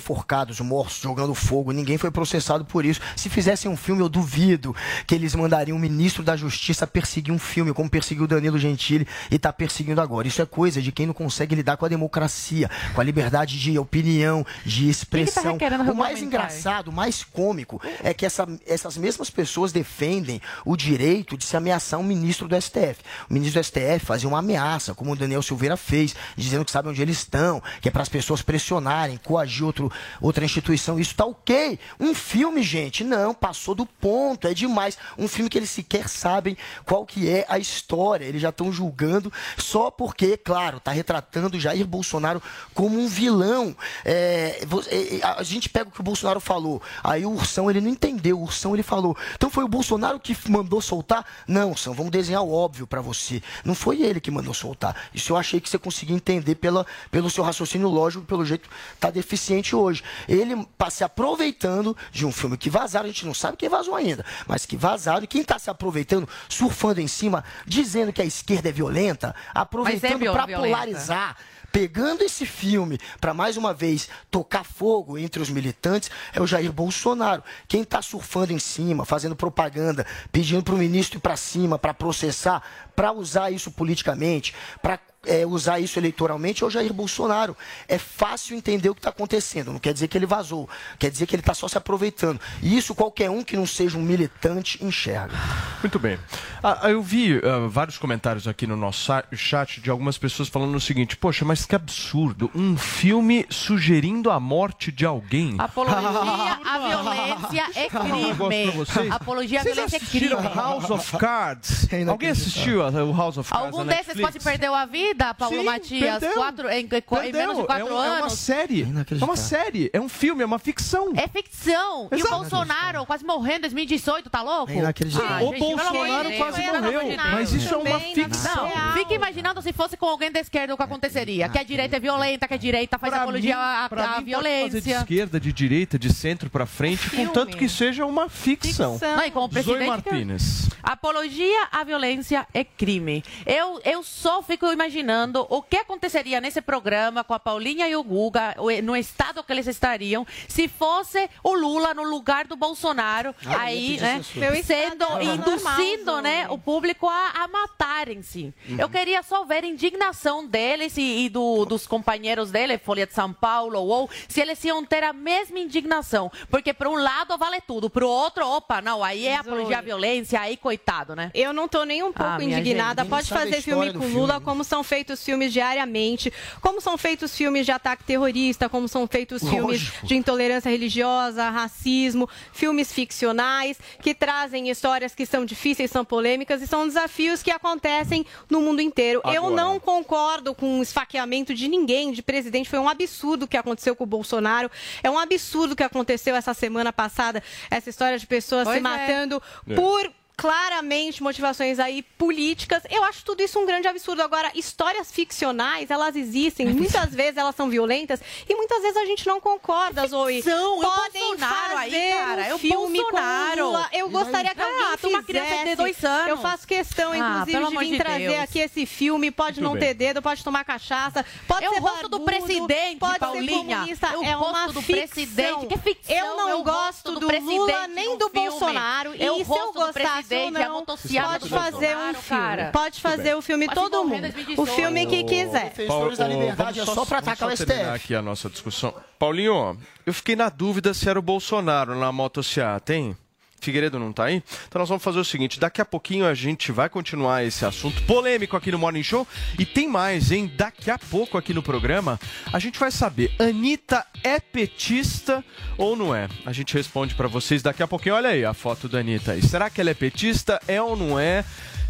enforcados, mortos, jogando fogo. Ninguém foi processado por isso. Se fizessem um filme, eu duvido que eles mandariam o ministro da Justiça perseguir um filme, como perseguiu Danilo Gentili e está perseguindo agora. Isso é coisa de quem não consegue lidar com a democracia, com a liberdade de opinião, de expressão. requerendo o mais engraçado, o mais cômico, é que essa- essas mesmas pessoas defendem o direito de se ameaçar um ministro do STF. O ministro do STF fazia uma ameaça, como o Daniel Silveira fez, dizendo que sabe onde eles estão, que é para as pessoas pressionarem, coagir outro, outra instituição. Isso tá ok. Um filme, gente, não, passou do ponto, é demais. Um filme que eles sequer sabem qual que é a história. Eles já estão julgando só porque, claro, tá retratando Jair Bolsonaro como um vilão. É, é, é, a gente pega o que o Bolsonaro falou. Aí o Ursão, ele não entendeu. O Ursão, ele falou. Então foi o Bolsonaro que mandou soltar? Não, Ursão, vamos desenhar o óbvio pra você. Não foi ele que mandou soltar. Isso eu achei que você conseguia entender pela, pelo seu raciocínio lógico, pelo jeito tá deficiente hoje. Ele tá se aproveitando de um filme que vazaram, a gente não sabe quem vazou ainda, mas que vazaram, e quem tá se aproveitando, surfando em cima, dizendo que a esquerda é violenta, aproveitando viol- pra violenta. polarizar pegando esse filme para mais uma vez tocar fogo entre os militantes é o Jair Bolsonaro. Quem está surfando em cima, fazendo propaganda, pedindo para o ministro ir para cima para processar, para usar isso politicamente, para é, usar isso eleitoralmente é o Jair Bolsonaro. É fácil entender o que está acontecendo. Não quer dizer que ele vazou. Quer dizer que ele está só se aproveitando. E isso qualquer um que não seja um militante enxerga. Muito bem. Ah, eu vi ah, vários comentários aqui no nosso chat de algumas pessoas falando o seguinte: Poxa, mas que absurdo! Um filme sugerindo a morte de alguém. Apologia *laughs* à violência é crime. Apologia à violência é assistiram crime. House of Cards? Alguém assistiu o House of Cards? Algum desses quase perdeu a vida, Paulo Sim, Matias? perdeu. Quatro, em, em menos de Perdeu. quatro é, um- é uma anos? série. É uma série. É um filme, é uma ficção. É ficção. E o Exato. Bolsonaro quase morrendo em 2018, tá louco? É inacreditável. Ah, O gente, Bolsonaro quase morreu, mas isso é uma ficção. Não, real. fica imaginando se fosse com alguém da esquerda o que aconteceria. Que a direita é violenta, que a direita faz Pra apologia mim- à, pra à mim pode fazer de violência. esquerda, de direita, de centro pra frente, Filme. contanto que seja uma ficção. Ficção. Não, e como presidente... Martínez. Apologia à violência é crime. Eu, eu só fico imaginando o que aconteceria nesse programa com a Paulinha e o Guga, o- no estado que eles estariam, se fosse o Lula no lugar do Bolsonaro, Ah, aí, né, sendo, é induzindo, né, o público a, a matarem-se. Eu queria só ver a indignação deles e, e do- dos companheiros dele, Folha de São Paulo, ou se eles iam ter a mesma indignação. Porque, por um lado, vale tudo, pro outro, opa, não, aí é apologia à violência, aí coitado, né? Eu não tô nem um pouco Ah, indignada. gente, Pode fazer filme com filme, Lula, né? como são feitos filmes diariamente, como são feitos filmes de ataque terrorista, como são feitos filmes Lógico. de intolerância religiosa, racismo, filmes ficcionais que trazem histórias que são difíceis, são polêmicas e são desafios que acontecem no mundo inteiro. Eu Agora. não concordo com o esfaqueamento de ninguém, de presidente. Foi um absurdo o que aconteceu com o Bolsonaro. É um absurdo o que aconteceu essa semana passada, essa história de pessoas Pois se é. matando É. por claramente motivações aí políticas. Eu acho tudo isso um grande absurdo. Agora, histórias ficcionais, elas existem. Muitas vezes elas são violentas e muitas vezes a gente não concorda, Zoe. ficção, é o Bolsonaro aí, fazer cara, um é o filme Bolsonaro. Lula. Eu gostaria que Ah, alguém tem uma criança de fizesse. dois anos. Eu faço questão, Ah, inclusive, pelo de vir de trazer Deus. aqui esse filme. Pode Muito não bem. ter dedo, pode tomar cachaça, pode É o ser rosto do barbudo, presidente, pode Paulinha. ser comunista. É o é rosto uma do ficção. presidente, que ficção, Eu não é o gosto rosto do do, Lula nem do filme. Bolsonaro. É e o se eu rosto do gostasse ou presidente, é a não, motociata pode do fazer um filme. cara. Pode fazer o filme todo mundo. O 2018. filme que quiser. Defensores da Paulo, liberdade é vamos só pra atacar o STF. aqui a nossa discussão. Paulinho, eu fiquei na dúvida se era o Bolsonaro na motociata, hein? Figueiredo não tá aí? Então nós vamos fazer o seguinte, daqui a pouquinho a gente vai continuar esse assunto polêmico aqui no Morning Show e tem mais, hein? Daqui a pouco aqui no programa a gente vai saber, Anitta é petista ou não é? A gente responde pra vocês daqui a pouquinho. Olha aí a foto da Anitta aí. Será que ela é petista? É ou não é?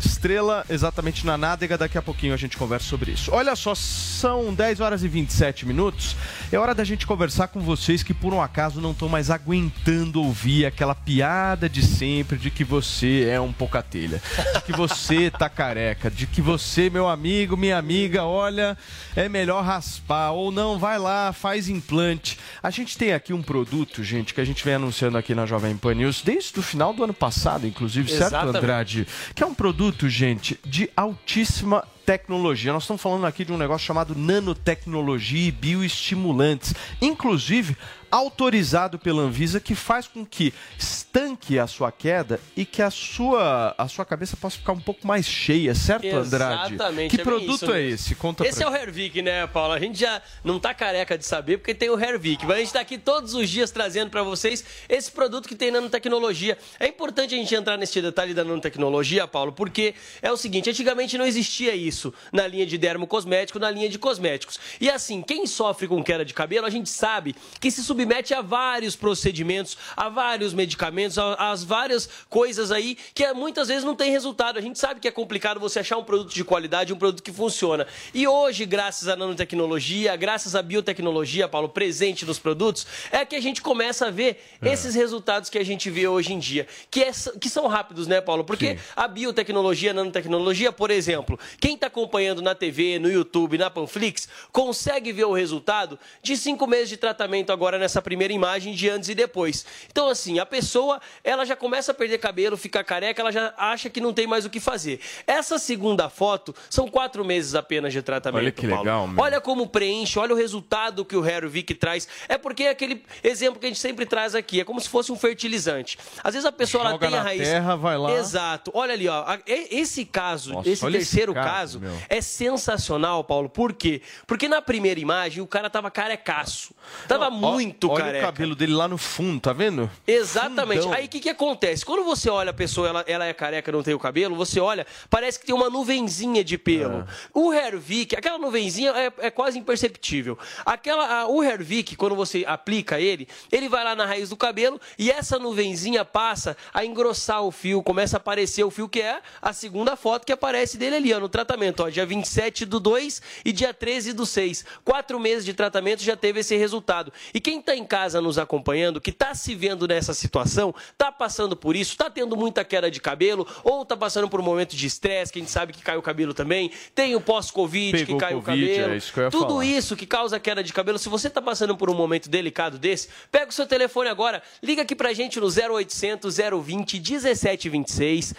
Estrela exatamente na nádega, daqui a pouquinho a gente conversa sobre isso. Olha só, são 10 horas e 27 minutos. É hora da gente conversar com vocês que por um acaso não estão mais aguentando ouvir aquela piada de sempre de que você é um pocatelha, de que você *laughs* tá careca, de que você, meu amigo, minha amiga, olha, é melhor raspar ou não, vai lá, faz implante. A gente tem aqui um produto, gente, que a gente vem anunciando aqui na Jovem Pan News desde o final do ano passado, inclusive, certo, Exatamente. Andrade? Que é um produto, gente, de altíssima tecnologia. Nós estamos falando aqui de um negócio chamado nanotecnologia e bioestimulantes, inclusive autorizado pela Anvisa, que faz com que estanque a sua queda e que a sua, a sua cabeça possa ficar um pouco mais cheia, certo, Andrade? Exatamente. Que é produto isso é esse? Conta Esse é o Hervik, né, Paulo? A gente já não tá careca de saber porque tem o Hervik, mas a gente tá aqui todos os dias trazendo para vocês esse produto que tem nanotecnologia. É importante a gente entrar nesse detalhe da nanotecnologia, Paulo, porque é o seguinte, antigamente não existia isso na linha de dermocosmético, na linha de cosméticos. E assim, quem sofre com queda de cabelo, a gente sabe que se submete a vários procedimentos, a vários medicamentos, a, as várias coisas aí que é, muitas vezes não tem resultado. A gente sabe que é complicado você achar um produto de qualidade, um produto que funciona. E hoje, graças à nanotecnologia, graças à biotecnologia, Paulo, presente nos produtos, é que a gente começa a ver esses resultados que a gente vê hoje em dia, que, é- que são rápidos, né, Paulo? Porque a biotecnologia, a nanotecnologia, por exemplo, quem está acompanhando na TV, no YouTube, na Panflix, consegue ver o resultado de cinco meses de tratamento agora nessa primeira imagem de antes e depois. Então, assim, a pessoa, ela já começa a perder cabelo, fica careca, ela já acha que não tem mais o que fazer. Essa segunda foto são quatro meses apenas de tratamento, Olha que Paulo. legal, meu. Olha como preenche, olha o resultado que o Hair Vic traz. É porque é aquele exemplo que a gente sempre traz aqui, é como se fosse um fertilizante. Às vezes a pessoa ela Joga tem a raiz. terra, vai lá. Exato. Olha ali, ó. Esse caso, Nossa, esse olha esse terceiro caso, caso é sensacional, Paulo. Por quê? Porque na primeira imagem o cara tava carecaço. Tava Ó, muito olha careca. o cabelo dele lá no fundo, tá vendo? Exatamente. Fundão. Aí o que, que acontece? Quando você olha a pessoa, ela, ela é careca, não tem o cabelo, você olha, parece que tem uma nuvenzinha de pelo. O Hervik, aquela nuvenzinha é, é quase imperceptível. Aquela, a- o Hervik, quando você aplica ele, ele vai lá na raiz do cabelo e essa nuvenzinha passa a engrossar o fio, começa a aparecer o fio, que é a segunda foto que aparece dele ali, ó, no tratamento. Ó, dia 27 do 2 e dia 13 do 6. Quatro meses de tratamento já teve esse resultado. E quem está em casa nos acompanhando, que está se vendo nessa situação, está passando por isso, está tendo muita queda de cabelo, ou está passando por um momento de estresse, que a gente sabe que cai o cabelo também, tem o pós-Covid que cai Covid, o cabelo. é isso Tudo falar. isso que causa queda de cabelo, se você está passando por um momento delicado desse, pega o seu telefone agora, liga aqui pra gente no 0800 020 1726,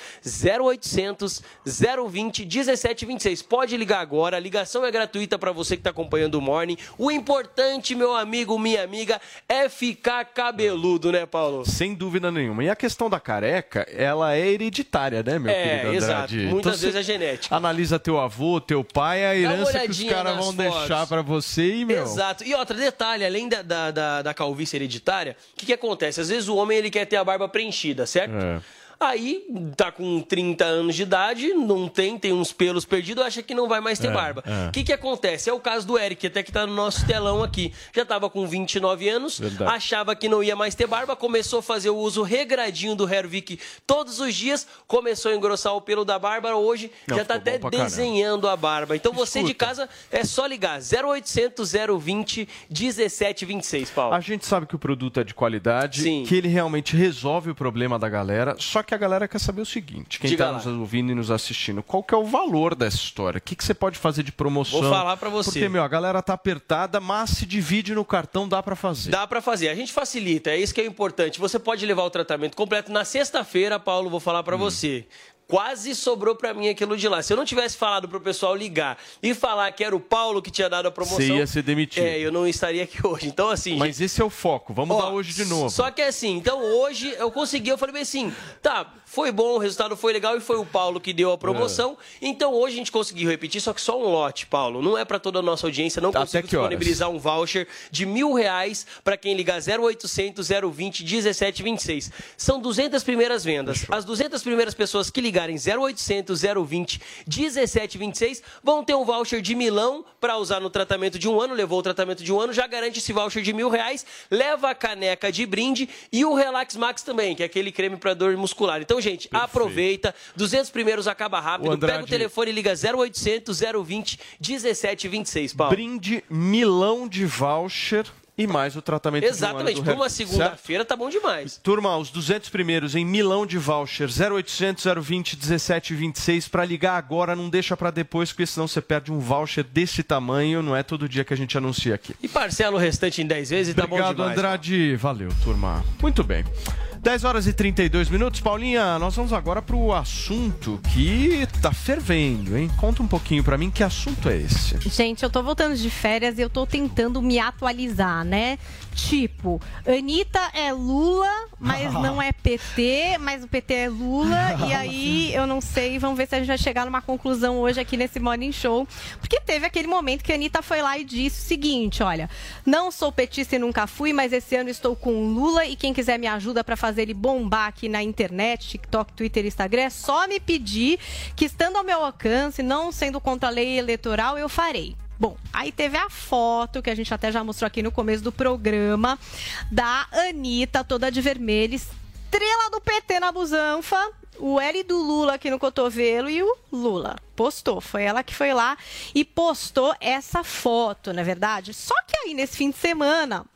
0800 020 1726. Pode ligar agora, a ligação é gratuita para você que está acompanhando o Morning. O importante, meu amigo, minha amiga, é ficar cabeludo, né, Paulo? Sem dúvida nenhuma. E a questão da careca, ela é hereditária, né, meu É, querido exato. Andrade? Muitas você vezes é genética. Analisa teu avô, teu pai, a herança que os caras vão fotos. deixar pra você e, meu... Exato. E outra, detalhe, além da, da, da, da calvície hereditária, o que, que acontece? Às vezes o homem ele quer ter a barba preenchida, certo? É. Aí, tá com 30 anos de idade, não tem, tem uns pelos perdidos, acha que não vai mais ter É, barba. é. O que, que acontece? É o caso do Eric, até que tá no nosso telão aqui. Já tava com 29 anos, Verdade. achava que não ia mais ter barba, começou a fazer o uso regradinho do Hervik todos os dias, começou a engrossar o pelo da barba, hoje Não, já tá até pra caramba. desenhando a barba. Então você de Escuta. casa é só ligar 0800 020 1726, Paulo. A gente sabe que o produto é de qualidade, que ele realmente resolve o problema da galera, só que a galera quer saber o seguinte, quem está nos ouvindo e nos assistindo, qual que é o valor dessa história? O que, que você pode fazer de promoção? Vou falar pra você. Porque, meu, a galera tá apertada, mas se divide no cartão, dá pra fazer. Dá pra fazer. A gente facilita, é isso que é importante. Você pode levar o tratamento completo na sexta-feira, Paulo, vou falar Hum. pra você. Quase sobrou pra mim aquilo de lá. Se eu não tivesse falado pro pessoal ligar e falar que era o Paulo que tinha dado a promoção, Você ia ser demitido. É, eu não estaria aqui *laughs* hoje. Então assim, Mas esse é o foco, vamos Ó, dar hoje de novo. Só que assim, então hoje eu consegui, eu falei bem assim, tá, foi bom, o resultado foi legal e foi o Paulo que deu a promoção. É. Então hoje a gente conseguiu repetir, só que só um lote, Paulo. Não é pra toda a nossa audiência, não Até consigo que horas? disponibilizar um voucher de mil reais pra quem ligar 0800 020 1726. São 200 primeiras vendas. As 200 primeiras pessoas que ligarem 0800 020 1726 vão ter um voucher de milão pra usar no tratamento de um ano. Levou o tratamento de um ano, já garante esse voucher de mil reais, leva a caneca de brinde e o Relax Max também, que é aquele creme pra dor muscular. Então, gente, aproveita. 200 primeiros acaba rápido. O Pega o telefone e liga 0800 020 1726, Paulo. Brinde milão de voucher e mais o tratamento Exatamente, de um por uma segunda-feira tá bom demais. Turma, os 200 primeiros em milão de voucher 0800 020 1726 para ligar agora, não deixa para depois, porque senão você perde um voucher desse tamanho, não é todo dia que a gente anuncia aqui. E parcela o restante em 10 vezes e tá bom Obrigado, demais. Andrade. Valeu, turma. Muito bem. 10 horas e 32 minutos. Paulinha, nós vamos agora para o assunto que tá fervendo, hein? Conta um pouquinho para mim que assunto é esse. Gente, eu tô voltando de férias e eu tô tentando me atualizar, né? Tipo, Anitta é Lula, mas *laughs* não é PT, mas o PT é Lula. *laughs* e aí eu não sei, vamos ver se a gente vai chegar numa conclusão hoje aqui nesse Morning Show. Porque teve aquele momento que a Anitta foi lá e disse o seguinte: olha, não sou petista e nunca fui, mas esse ano estou com Lula e quem quiser me ajuda para fazer ele bombar aqui na internet, TikTok, Twitter, Instagram, é só me pedir que estando ao meu alcance, não sendo contra a lei eleitoral, eu farei. Bom, aí teve a foto que a gente até já mostrou aqui no começo do programa da Anitta, toda de vermelho, estrela do PT na busanfa, o L do Lula aqui no cotovelo e o Lula postou. Foi ela que foi lá e postou essa foto, na é verdade. Só que aí nesse fim de semana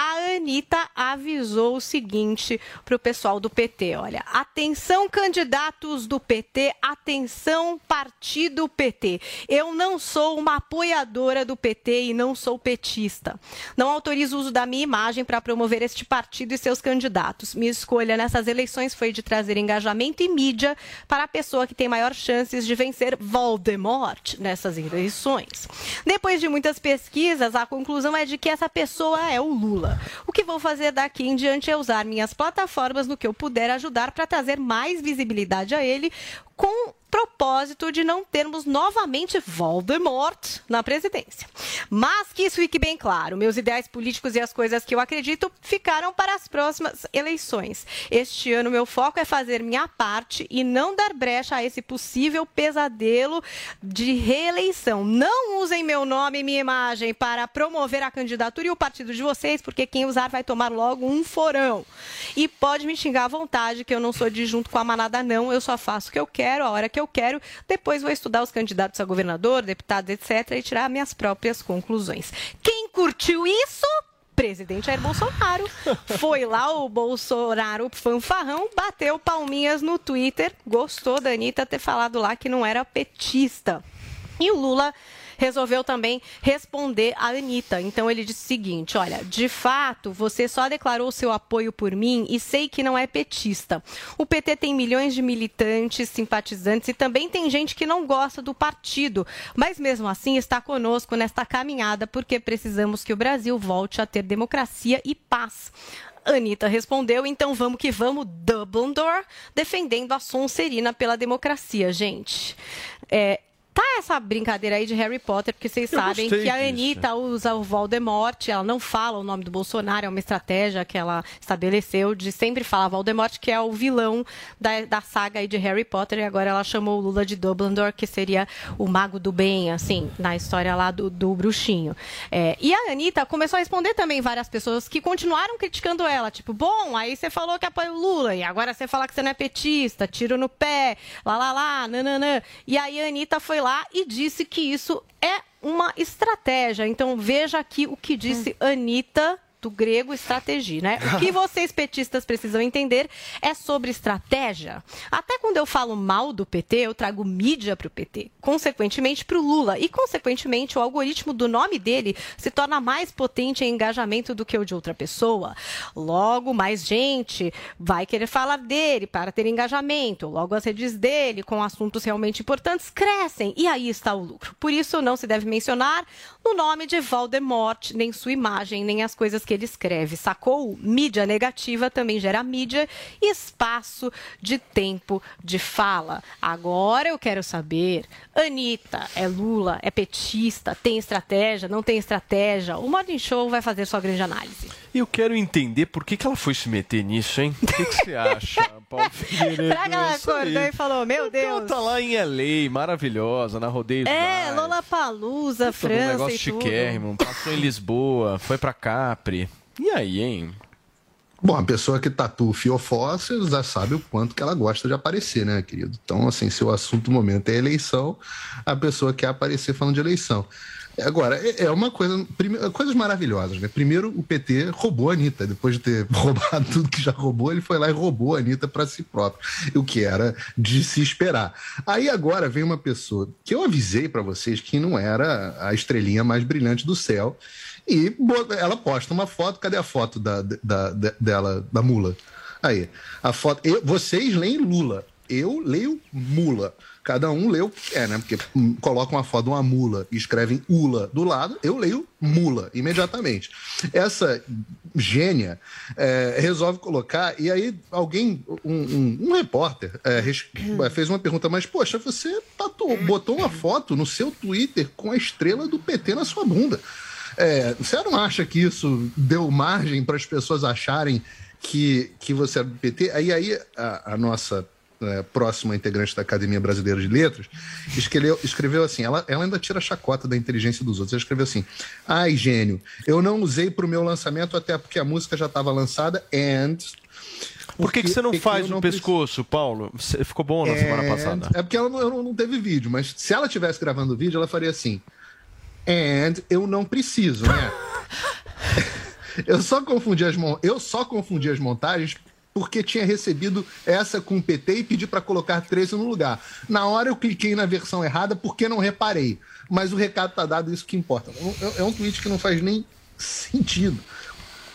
a Anitta avisou o seguinte para o pessoal do PT: olha, atenção, candidatos do PT, atenção, partido PT. Eu não sou uma apoiadora do PT e não sou petista. Não autorizo o uso da minha imagem para promover este partido e seus candidatos. Minha escolha nessas eleições foi de trazer engajamento e mídia para a pessoa que tem maior chances de vencer Voldemort nessas eleições. Depois de muitas pesquisas, a conclusão é de que essa pessoa é o Lula. O que vou fazer daqui em diante é usar minhas plataformas no que eu puder ajudar para trazer mais visibilidade a ele com propósito de não termos novamente Voldemort na presidência. Mas que isso fique bem claro, meus ideais políticos e as coisas que eu acredito ficaram para as próximas eleições. Este ano meu foco é fazer minha parte e não dar brecha a esse possível pesadelo de reeleição. Não usem meu nome e minha imagem para promover a candidatura e o partido de vocês, porque quem usar vai tomar logo um forão. E pode me xingar à vontade que eu não sou de junto com a manada não, eu só faço o que eu quero, a hora que eu quero. Depois vou estudar os candidatos a governador, deputados, etc. e tirar minhas próprias conclusões. Quem curtiu isso? Presidente Jair Bolsonaro. *laughs* Foi lá o Bolsonaro fanfarrão, bateu palminhas no Twitter, gostou da Anitta ter falado lá que não era petista. E o Lula resolveu também responder a Anitta. Então ele disse o seguinte: olha, de fato, você só declarou seu apoio por mim e sei que não é petista. O PT tem milhões de militantes, simpatizantes e também tem gente que não gosta do partido, mas mesmo assim está conosco nesta caminhada porque precisamos que o Brasil volte a ter democracia e paz. Anitta respondeu, então vamos que vamos, Dumbledore, defendendo a Sonserina pela democracia, gente. É, tá essa brincadeira aí de Harry Potter, porque vocês Eu sabem que a disso. Anitta usa o Voldemort, ela não fala o nome do Bolsonaro, é uma estratégia que ela estabeleceu de sempre falar Voldemort, que é o vilão da, da saga aí de Harry Potter, e agora ela chamou o Lula de Dumbledore, que seria o mago do bem, assim, na história lá do, do bruxinho. É, e a Anitta começou a responder também várias pessoas que continuaram criticando ela, tipo, bom, aí você falou que apoia o Lula, e agora você fala que você não é petista, tiro no pé, lá, lá, lá, nananã. E aí a Anitta foi lá e disse que isso é uma estratégia. Então veja aqui o que disse Anitta do grego estratégia, né? O que *laughs* vocês petistas precisam entender é sobre estratégia. Até quando eu falo mal do PT, eu trago mídia para o PT, consequentemente para o Lula e consequentemente o algoritmo do nome dele se torna mais potente em engajamento do que o de outra pessoa. Logo, mais gente vai querer falar dele para ter engajamento. Logo, as redes dele com assuntos realmente importantes crescem e aí está o lucro. Por isso, não se deve mencionar no nome de Voldemort, nem sua imagem, nem as coisas que ele escreve. Sacou? Mídia negativa também gera mídia e espaço de tempo de fala. Agora eu quero saber, Anitta, é Lula, é petista, tem estratégia, não tem estratégia? O Morning Show vai fazer sua grande análise. E eu quero entender por que, que ela foi se meter nisso, hein? O que, que você *laughs* acha, Paulo *laughs* Figueiredo? Será que ela aí. acordou e falou, meu Deus... Ela tá lá em LA, maravilhosa, na Rodeio É. Lola Palusa, Todo um França negócio e tudo. chiquérrimo. Passou em Lisboa, foi pra Capri. E aí, hein? Bom, a pessoa que tatua o fiofó, você já sabe o quanto que ela gosta de aparecer, né, querido? Então, assim, se o assunto do momento é eleição, a pessoa quer aparecer falando de eleição. Agora, é é uma coisa, prime- coisas maravilhosas, né? Primeiro, o PT roubou a Anitta. Depois de ter *laughs* roubado tudo que já roubou, ele foi lá e roubou a Anitta para si próprio. O que era de se esperar. Aí agora vem uma pessoa que eu avisei para vocês que não era a estrelinha mais brilhante do céu. E ela posta uma foto. Cadê a foto da, da- da- dela, da mula? Aí, a foto. eu- vocês leem Lula. Eu leio mula. Cada um que quer, né? Porque hum, coloca uma foto de uma mula e escrevem Ula do lado, eu leio mula imediatamente. Essa gênia é, resolve colocar, e aí alguém, um, um- um repórter, é, res- fez uma pergunta, mas poxa, você tatuou, botou uma foto no seu Twitter com a estrela do PT na sua bunda. É, você não acha que isso deu margem para as pessoas acharem que, que você era do PT? Aí, aí a, a nossa é, próxima integrante da Academia Brasileira de Letras escreveu, escreveu assim: ela, ela ainda tira a chacota da inteligência dos outros. Ela escreveu assim: Ai, gênio, eu não usei para o meu lançamento, até porque a música já estava lançada, and. Por que, que você não faz no pescoço, Paulo? Você- Ficou bom na semana And- passada. É porque ela não, não- não teve vídeo, mas se ela tivesse gravando o vídeo, ela faria assim. And eu não preciso, né? *laughs* *laughs* eu só confundi as mon- eu só confundi as montagens porque tinha recebido essa com PT e pedi para colocar 13 no lugar. Na hora eu cliquei na versão errada porque não reparei. Mas o recado tá dado, isso que importa. É- É um tweet que não faz nem sentido.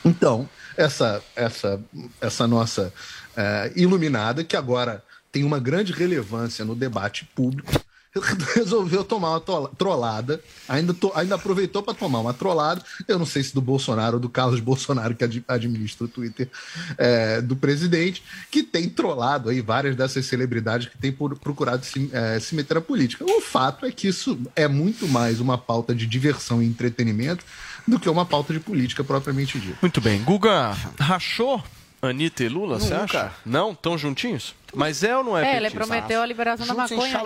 Então, essa, essa, essa nossa eh, iluminada, que agora tem uma grande relevância no debate público, *laughs* resolveu tomar uma trollada, ainda, to- ainda aproveitou para tomar uma trollada. Eu não sei se do Bolsonaro ou do Carlos *laughs* Bolsonaro, que ad- administra o Twitter é, do presidente, que tem trollado aí várias dessas celebridades que têm por- procurado se, é, se meter na política. O fato é que isso é muito mais uma pauta de diversão e entretenimento do que uma pauta de política propriamente dita. Muito bem. Guga, rachou Anitta e Lula, você acha? Não? Tão juntinhos? Mas é ou não é, É, ele petista? prometeu a liberação da maconha.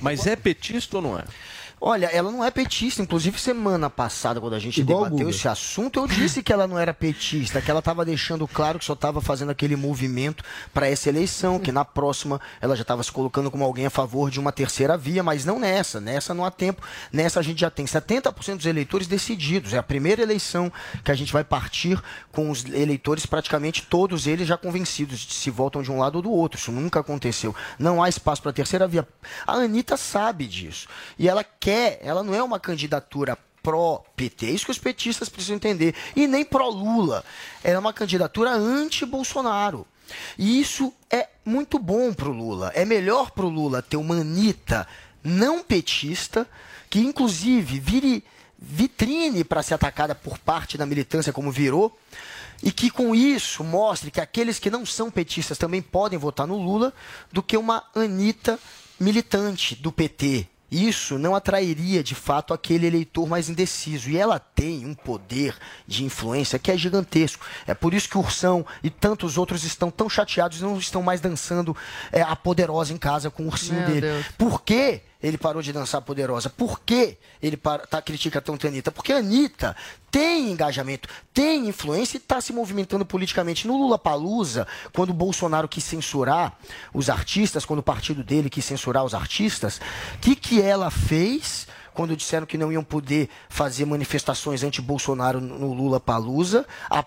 Mas é petista ou não é? Olha, ela não é petista. Inclusive, semana passada, quando a gente Igual debateu esse assunto, eu disse que ela não era petista, que ela estava deixando claro que só estava fazendo aquele movimento para essa eleição, que na próxima ela já estava se colocando como alguém a favor de uma terceira via, mas não nessa. Nessa não há tempo. Nessa a gente já tem 70% dos eleitores decididos. É a primeira eleição que a gente vai partir com os eleitores, praticamente todos eles já convencidos de se votam de um lado ou do outro. Isso nunca aconteceu. Não há espaço para a terceira via. A Anitta sabe disso. E ela quer, ela não é uma candidatura pró-PT, é isso que os petistas precisam entender, e nem pró-Lula. Ela é uma candidatura anti-Bolsonaro. E isso é muito bom para o Lula. É melhor para o Lula ter uma Anitta não petista, que inclusive vire vitrine para ser atacada por parte da militância, como virou, e que com isso mostre que aqueles que não são petistas também podem votar no Lula, do que uma Anitta militante do PT. Isso não atrairia de fato aquele eleitor mais indeciso. E ela tem um poder de influência que é gigantesco. É por isso que o Ursão e tantos outros estão tão chateados e não estão mais dançando é, a poderosa em casa com o ursinho Meu dele. Deus. Por que ele parou de dançar poderosa? Por que ele para, tá, critica tanto a Anitta? Porque a Anitta tem engajamento, tem influência e está se movimentando politicamente. No Lula Palusa, quando o Bolsonaro quis censurar os artistas, quando o partido dele quis censurar os artistas, o que, que ela fez? Quando disseram que não iam poder fazer manifestações anti-Bolsonaro no Lula Palusa,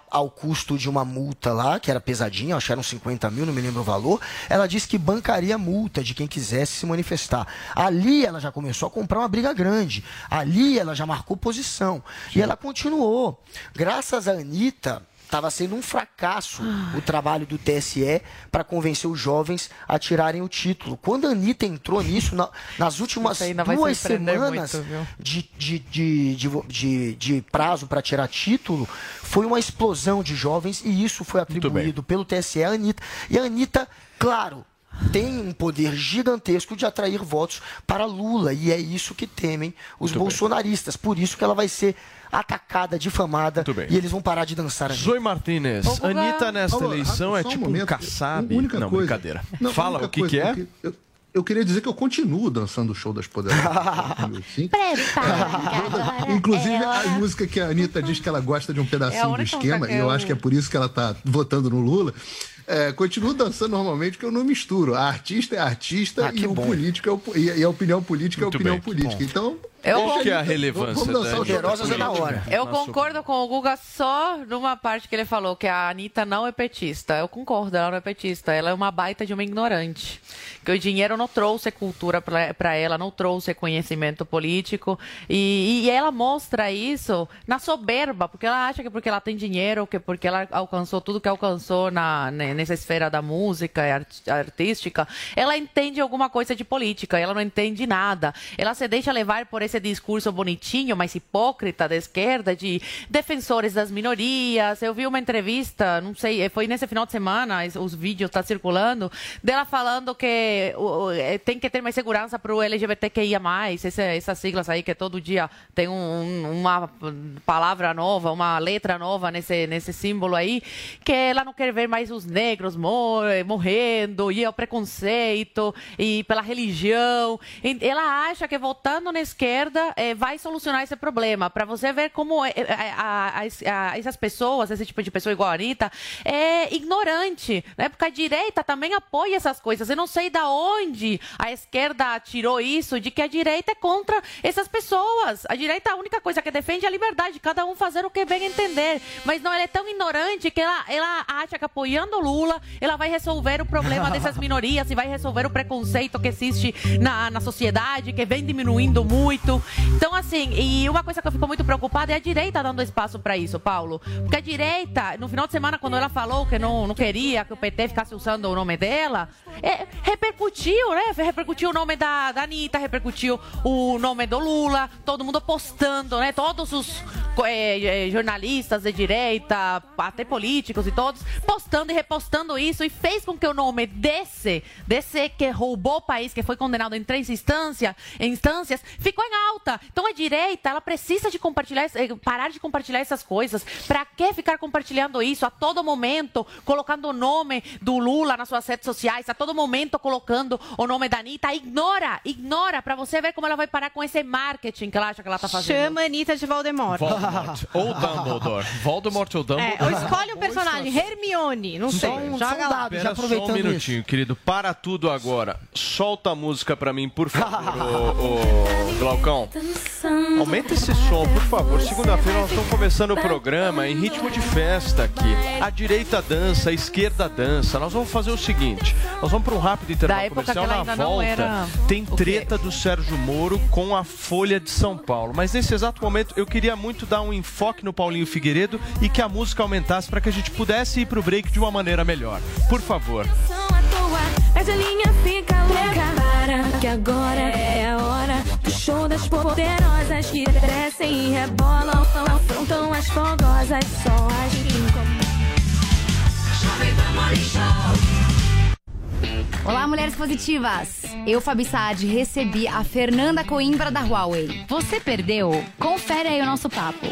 ao custo de uma multa lá, que era pesadinha, acho que eram 50 mil, não me lembro o valor, ela disse que bancaria a multa de quem quisesse se manifestar. Ali ela já começou a comprar uma briga grande. Ali ela já marcou posição. E ela continuou. Graças a Anitta, estava sendo um fracasso o trabalho do TSE para convencer os jovens a tirarem o título. Quando a Anitta entrou nisso, na- nas últimas duas semanas muito, de, de, de, de, de- de prazo para tirar título, foi uma explosão de jovens e isso foi atribuído pelo TSE à Anitta. E a Anitta, claro, tem um poder gigantesco de atrair votos para Lula e é isso que temem os Muito bem. bolsonaristas. Por isso que ela vai ser atacada, difamada e eles vão parar de dançar. ali. Zoe Martinez. Anitta nesta eleição é um tipo um momento. Kassab. Única Não, coisa- brincadeira. Não, Fala, o que, coisa, que é? eu que- Eu, eu queria dizer que eu continuo dançando o show das poderosas. *laughs* Sim. Inclusive, a música que a Anitta diz que ela gosta de um É pedacinho do única esquema, e eu acho que é por isso que ela tá votando no Lula. É, continuo dançando normalmente, porque eu não misturo. A artista é artista Ah, e o bom. político é o, e, a opinião política Muito é a opinião bem, política. Então, Eu Qual que é a relevância vamos dançar da o é na hora. Eu concordo com o Guga só numa parte que ele falou, que a Anitta não é petista. Eu concordo, ela não é petista. Ela é uma baita de uma ignorante. Que o dinheiro não trouxe cultura para ela, não trouxe conhecimento político. E, e ela mostra isso na soberba, porque ela acha que porque ela tem dinheiro, que porque ela alcançou tudo que alcançou na, ne- nessa esfera da música e art- artística, ela entende alguma coisa de política, ela não entende nada. Ela se deixa levar por esse discurso bonitinho, mas hipócrita da esquerda, de defensores das minorias. Eu vi uma entrevista, não sei, foi nesse final de semana, os vídeos estão circulando, dela falando que eh, tem que ter mais segurança para o LGBTQIA+, esse, essas siglas aí que todo dia tem um- um- uma palavra nova, uma letra nova nesse, nesse símbolo aí, que ela não quer ver mais os negros mor morrendo, e é o preconceito, e pela religião. Ela acha que votando na esquerda eh, vai solucionar esse problema. Para você ver como eh, eh, a- a- a- essas pessoas, esse tipo de pessoa igual a Anitta, é ignorante. Né? Porque a direita também apoia essas coisas. Eu não sei da onde a esquerda tirou isso, de que a direita é contra essas pessoas. A direita, a única coisa que defende é a liberdade, cada um fazer o que bem entender. Mas não, ela é tão ignorante que ela, ela acha que apoiando Lula, ela vai resolver o problema dessas minorias e vai resolver o preconceito que existe na, na sociedade, que vem diminuindo muito. Então, assim, e uma coisa que eu fico muito preocupada é a direita dando espaço para isso, Paulo. Porque a direita, no final de semana, quando ela falou que não, não queria que o PT ficasse usando o nome dela, é, repercutiu, né? Repercutiu o nome da, da Anitta, repercutiu o nome do Lula, todo mundo postando, né? Todos os é, é, jornalistas de direita, até políticos e todos, postando e repostando isso e fez com que o nome desse, desse que roubou o país, que foi condenado em três instâncias, instâncias ficou em alta. Então a direita, ela precisa de compartilhar, eh, parar de compartilhar essas coisas. Para que ficar compartilhando isso a todo momento, colocando o nome do Lula nas suas redes sociais, a todo momento colocando o nome da Anitta? Ignora, ignora, para você ver como ela vai parar com esse marketing que ela acha que ela tá fazendo. Chama a Anitta de Voldemort. Voldemort *laughs* ou Dumbledore. Voldemort ou Dumbledore. É, ou escolhe um personagem, Hermione, não sei, um joga lá. Espera só um minutinho, querido. Para tudo agora. Solta a música pra mim, por favor, *laughs* ô, ô, Glaucão. Aumenta esse som, por favor. Segunda-feira nós estamos começando o programa em ritmo de festa aqui. A direita dança, a esquerda dança. Nós vamos fazer o seguinte: nós vamos para um rápido intervalo comercial. Na volta, era- tem treta do Sérgio Moro com a Folha de São Paulo. Mas nesse exato momento eu queria muito dar um enfoque no Paulinho Figueiredo e que a música aumentasse para que a gente pudesse ir pro break de uma maneira melhor. Por favor. Mas a linha fica louca para que agora é do show das poderosas que crescem e rebolam, afrontam as fogosas, só as que incomodam. Jovem Pan Morning Show. Olá, mulheres positivas! Eu, Fabi Saad, recebi a Fernanda Coimbra da Huawei. Você perdeu? Confere aí o nosso papo.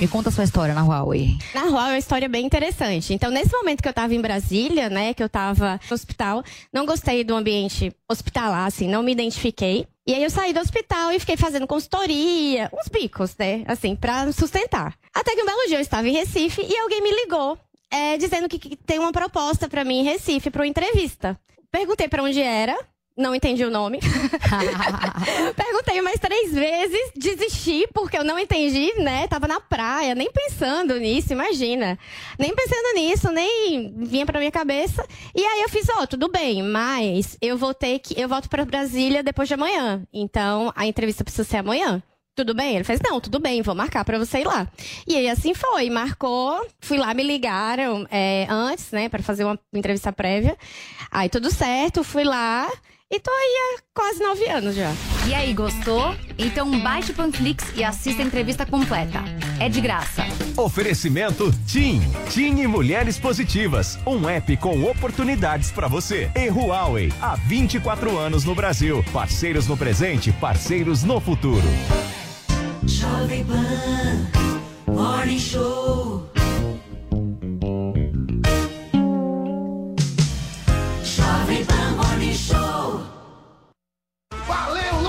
Me conta a sua história na Huawei. Na Huawei é uma história bem interessante. Então, nesse momento que eu tava em Brasília, né, que eu tava no hospital, não gostei do ambiente hospitalar, assim, não me identifiquei. E aí eu saí do hospital e fiquei fazendo consultoria, uns bicos, né, assim, pra sustentar. Até que um belo dia eu estava em Recife e alguém me ligou, é, dizendo que, que tem uma proposta pra mim em Recife para uma entrevista. Perguntei pra onde era, não entendi o nome. *laughs* Perguntei mais três vezes, desisti porque eu não entendi, né? Tava na praia, nem pensando nisso, imagina. Nem pensando nisso, nem vinha pra minha cabeça. E aí eu fiz, ó, tudo bem, mas eu vou ter que. Eu volto pra Brasília depois de amanhã. Então a entrevista precisa ser amanhã. Tudo bem? Ele fez, não, tudo bem, vou marcar pra você ir lá. E aí assim foi, marcou, fui lá, me ligaram é, antes, né, pra fazer uma entrevista prévia. Aí tudo certo, fui lá e tô aí há quase nove anos já. E aí, gostou? Então baixe o Panflix e assista a entrevista completa. É de graça. Oferecimento TIM. TIM e Mulheres Positivas. Um app com oportunidades para você. E Huawei. Há 24 anos no Brasil. Parceiros no presente, parceiros no futuro. Jovem Pan Morning Show. Jovem Pan Morning Show. Valeu,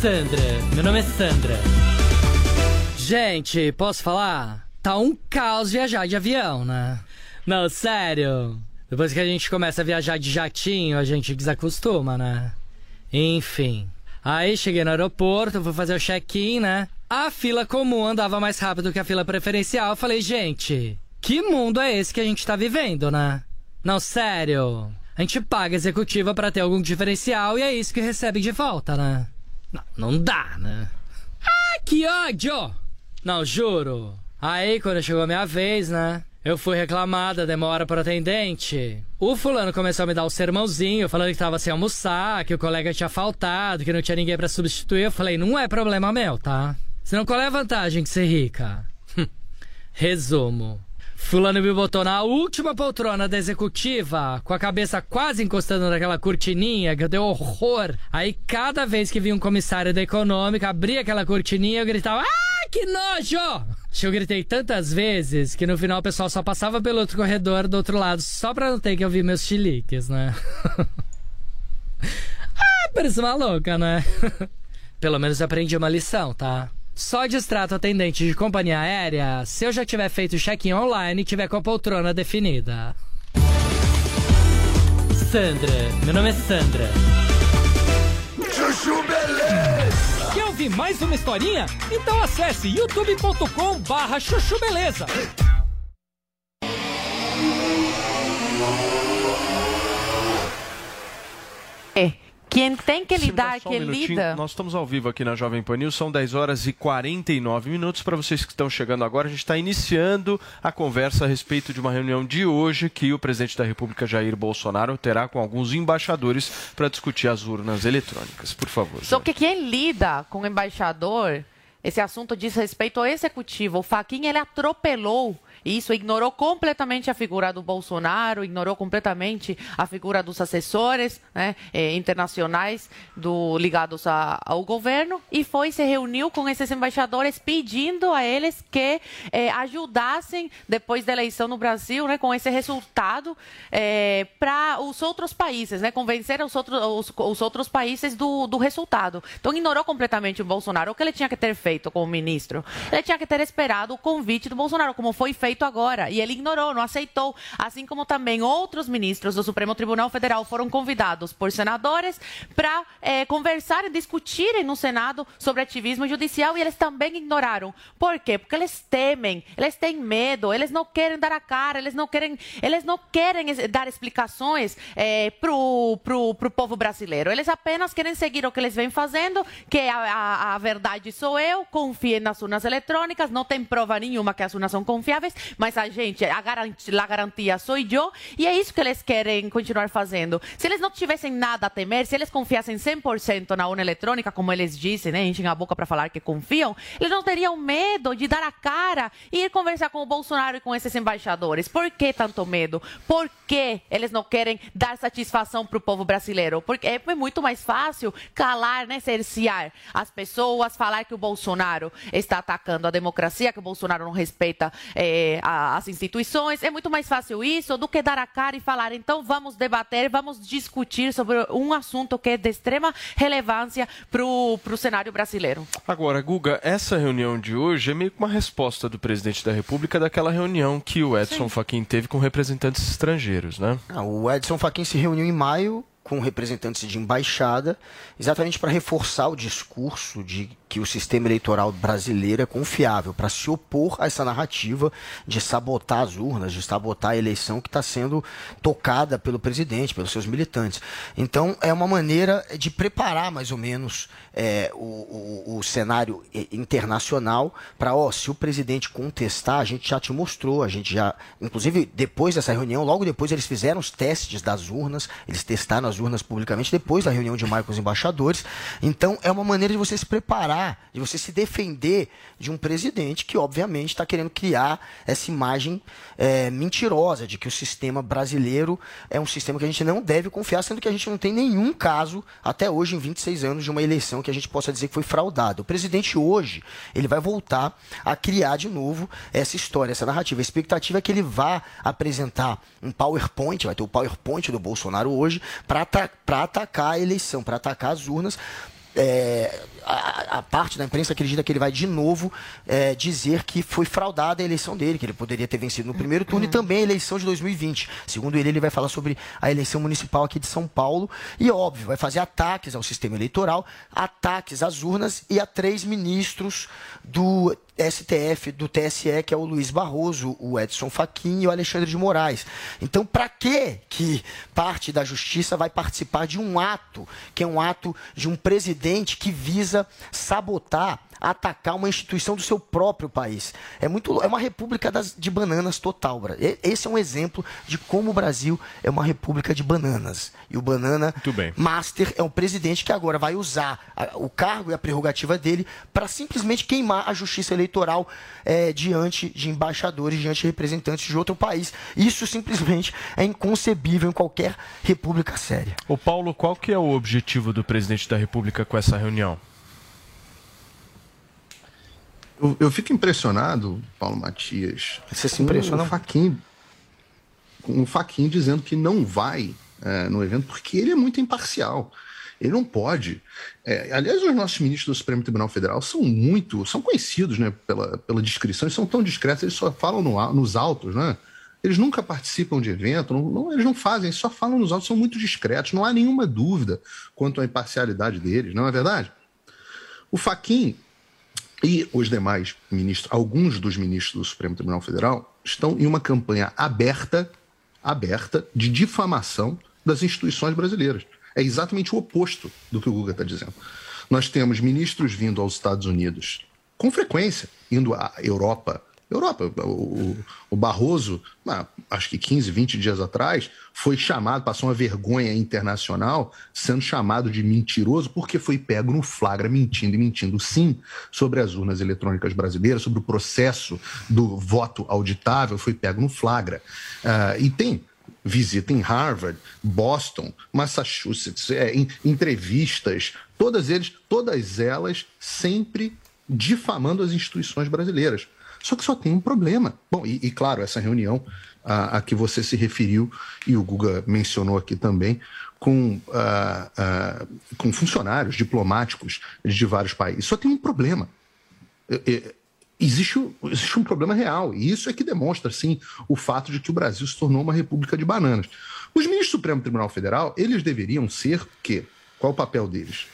Sandra, meu nome é Sandra. Gente, posso falar? Tá um caos viajar de avião, né? Não, sério. Depois que a gente começa a viajar de jatinho, a gente desacostuma, né? Enfim. Aí cheguei no aeroporto, fui fazer o check-in, né? A fila comum andava mais rápido que a fila preferencial. Eu falei, gente, que mundo é esse que a gente tá vivendo, né? Não, sério. A gente paga executiva para ter algum diferencial e é isso que recebe de volta, né? Não, não dá, né? Ah, que ódio! Não, juro. Aí, quando chegou a minha vez, né? Eu fui reclamar da demora pro atendente. O fulano começou a me dar um sermãozinho, falando que tava sem almoçar, que o colega tinha faltado, que não tinha ninguém para substituir. Eu falei, não é problema meu, tá? Senão qual é a vantagem que ser rica? Resumo. Fulano me botou na última poltrona da executiva, com a cabeça quase encostando naquela cortininha, que deu horror. Aí, cada vez que vinha um comissário da econômica, abria aquela cortininha, eu gritava: Ah, que nojo! Eu gritei tantas vezes que no final o pessoal só passava pelo outro corredor do outro lado, só pra não ter que ouvir meus chiliques, né? *laughs* ah, parece uma louca, né? *laughs* Pelo menos aprendi uma lição, tá? Só distrato atendente de companhia aérea se eu já tiver feito o check-in online e tiver com a poltrona definida. Sandra, meu nome é Sandra. Chuchu Beleza! Quer ouvir mais uma historinha? Então acesse youtube.com barra chuchu beleza. É. Quem tem que lidar, um que minutinho, lida. Nós estamos ao vivo aqui na Jovem Pan News, são 10 horas e 49 minutos. Para vocês que estão chegando agora, a gente está iniciando a conversa a respeito de uma reunião de hoje que o presidente da República, Jair Bolsonaro, terá com alguns embaixadores para discutir as urnas eletrônicas. Por favor. Só que quem lida com o embaixador, esse assunto diz respeito ao executivo. O Faquin ele atropelou isso, ignorou completamente a figura do Bolsonaro, ignorou completamente a figura dos assessores né, eh, internacionais do, ligados a- ao governo e foi se reuniu com esses embaixadores pedindo a eles que eh, ajudassem depois da eleição no Brasil, né, com esse resultado para os outros países, né, convencer os outros, os, os outros países do, do resultado. Então ignorou completamente o Bolsonaro. O que ele tinha que ter feito como ministro? Ele tinha que ter esperado o convite do Bolsonaro, como foi feito agora. E ele ignorou, não aceitou. Assim como também outros ministros do Supremo Tribunal Federal foram convidados por senadores para conversar e discutirem no Senado sobre ativismo judicial e eles também ignoraram. Por quê? Porque eles temem, eles têm medo, eles não querem dar a cara, eles não querem, eles não querem dar explicações eh, pro, pro, pro povo brasileiro. Eles apenas querem seguir o que eles vêm fazendo, que a, a, a verdade sou eu, confiem nas urnas eletrônicas, não tem prova nenhuma que as urnas são confiáveis, mas a gente, a garantia, a garantia sou eu, e é isso que eles querem continuar fazendo. Se eles não tivessem nada a temer, se eles confiassem 100% na urna eletrônica, como eles dizem, né, enchem a boca para falar que confiam, eles não teriam medo de dar a cara e ir conversar com o Bolsonaro e com esses embaixadores. Por que tanto medo? Por que eles não querem dar satisfação para o povo brasileiro? Porque é muito mais fácil calar, né, cercear as pessoas, falar que o Bolsonaro está atacando a democracia, que o Bolsonaro não respeita eh, a- as instituições. É muito mais fácil isso do que dar a cara e falar, então vamos debater, vamos discutir sobre um assunto que é de extrema relevância para o cenário brasileiro. Agora, Guga, essa reunião de hoje é meio que uma resposta do presidente da República daquela reunião que o Edson Fachin teve com representantes estrangeiros, né? Ah, o Edson Fachin se reuniu em maio com representantes de embaixada, exatamente para reforçar o discurso de que o sistema eleitoral brasileiro é confiável, para se opor a essa narrativa de sabotar as urnas, de sabotar a eleição que está sendo tocada pelo presidente, pelos seus militantes. Então, é uma maneira de preparar mais ou menos é, o, o- o cenário eh, internacional para, ó, se o presidente contestar, a gente já te mostrou, a gente já, inclusive depois dessa reunião, logo depois eles fizeram os testes das urnas, eles testaram as urnas publicamente depois da reunião de maio com os embaixadores. Então, é uma maneira de você se preparar, de você se defender de um presidente que, obviamente, está querendo criar essa imagem eh, mentirosa de que o sistema brasileiro é um sistema que a gente não deve confiar, sendo que a gente não tem nenhum caso, até hoje, em 26 anos, de uma eleição que a gente possa dizer que foi fraudada. O presidente hoje, ele vai voltar a criar de novo essa história, essa narrativa. A expectativa é que ele vá apresentar um PowerPoint, vai ter o PowerPoint do Bolsonaro hoje, para atacar a eleição, para atacar as urnas, é, a, a, parte da imprensa acredita que ele vai de novo é, dizer que foi fraudada a eleição dele, que ele poderia ter vencido no primeiro turno e também a eleição de 2020. Segundo ele, ele vai falar sobre a eleição municipal aqui de São Paulo e, óbvio, vai fazer ataques ao sistema eleitoral, ataques às urnas e a três ministros do STF, do TSE, que é o Luiz Barroso, o Edson Fachin e o Alexandre de Moraes. Então, para que que parte da justiça vai participar de um ato, que é um ato de um presidente que visa sabotar atacar uma instituição do seu próprio país. É muito é uma república das, de bananas total. Esse é um exemplo de como o Brasil é uma república de bananas. E o banana master é um presidente que agora vai usar a, o cargo e a prerrogativa dele para simplesmente queimar a justiça eleitoral é, diante de embaixadores, diante de representantes de outro país. Isso simplesmente é inconcebível em qualquer república séria. O Paulo, qual que é o objetivo do presidente da República com essa reunião? Eu, eu fico impressionado, Paulo Matias. Você se impressiona? Com o Faquin, com o Faquin dizendo que não vai é, no evento porque ele é muito imparcial. Ele não pode. É, aliás, os nossos ministros do Supremo Tribunal Federal são muito, são conhecidos né, pela, pela descrição, eles são tão discretos, eles só falam no, nos altos, né? Eles nunca participam de evento, não, não, eles não fazem, só falam nos altos, são muito discretos, não há nenhuma dúvida quanto à imparcialidade deles, não é verdade? O Faquin e os demais ministros, alguns dos ministros do Supremo Tribunal Federal, estão em uma campanha aberta, aberta de difamação das instituições brasileiras. É exatamente o oposto do que o Guga está dizendo. Nós temos ministros vindo aos Estados Unidos com frequência, indo à Europa, Europa. O, o Barroso, acho que 15, 20 dias atrás, foi chamado, passou uma vergonha internacional, sendo chamado de mentiroso, porque foi pego no flagra mentindo e mentindo sim sobre as urnas eletrônicas brasileiras, sobre o processo do voto auditável, foi pego no flagra. Uh, e tem visita em Harvard, Boston, Massachusetts, é, em, entrevistas, todas eles, todas elas sempre difamando as instituições brasileiras. Só que só tem um problema. Bom, e, e claro, essa reunião a, a, que você se referiu, e o Guga mencionou aqui também, com, com funcionários diplomáticos de vários países. Só tem um problema. Existe, existe um problema real, e isso é que demonstra, sim, o fato de que o Brasil se tornou uma república de bananas. Os ministros do Supremo Tribunal Federal, eles deveriam ser o quê? Qual o papel deles?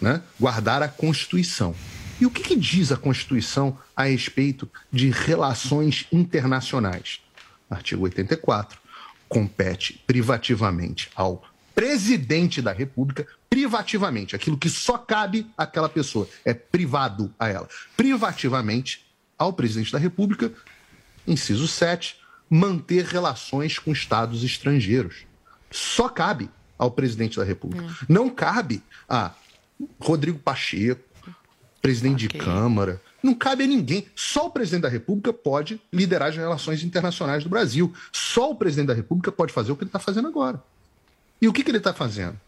Né? Guardar a Constituição. E o que, que diz a Constituição a respeito de relações internacionais? Artigo 84. Compete privativamente ao presidente da República, privativamente, aquilo que só cabe àquela pessoa, é privado a ela. Privativamente ao presidente da República, inciso 7, manter relações com estados estrangeiros. Só cabe ao presidente da República. Hum. Não cabe a Rodrigo Pacheco, presidente okay. de Câmara. Não cabe a ninguém. Só o presidente da República pode liderar as relações internacionais do Brasil. Só o presidente da República pode fazer o que ele está fazendo agora. E o que, que ele está fazendo?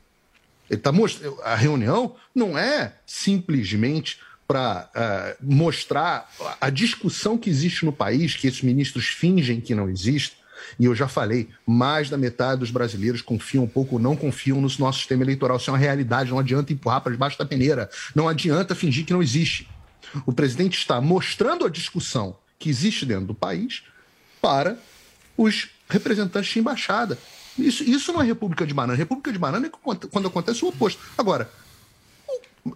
Ele tá most... A reunião não é simplesmente para uh, eh, mostrar a discussão que existe no país, que esses ministros fingem que não existe, e eu já falei, mais da metade dos brasileiros confiam um pouco ou não confiam no nosso sistema eleitoral. Isso é uma realidade, não adianta empurrar para debaixo da peneira, não adianta fingir que não existe. O presidente está mostrando a discussão que existe dentro do país para os representantes de embaixada. Isso, isso não é República de Banana. República de Banana é quando acontece o oposto. Agora,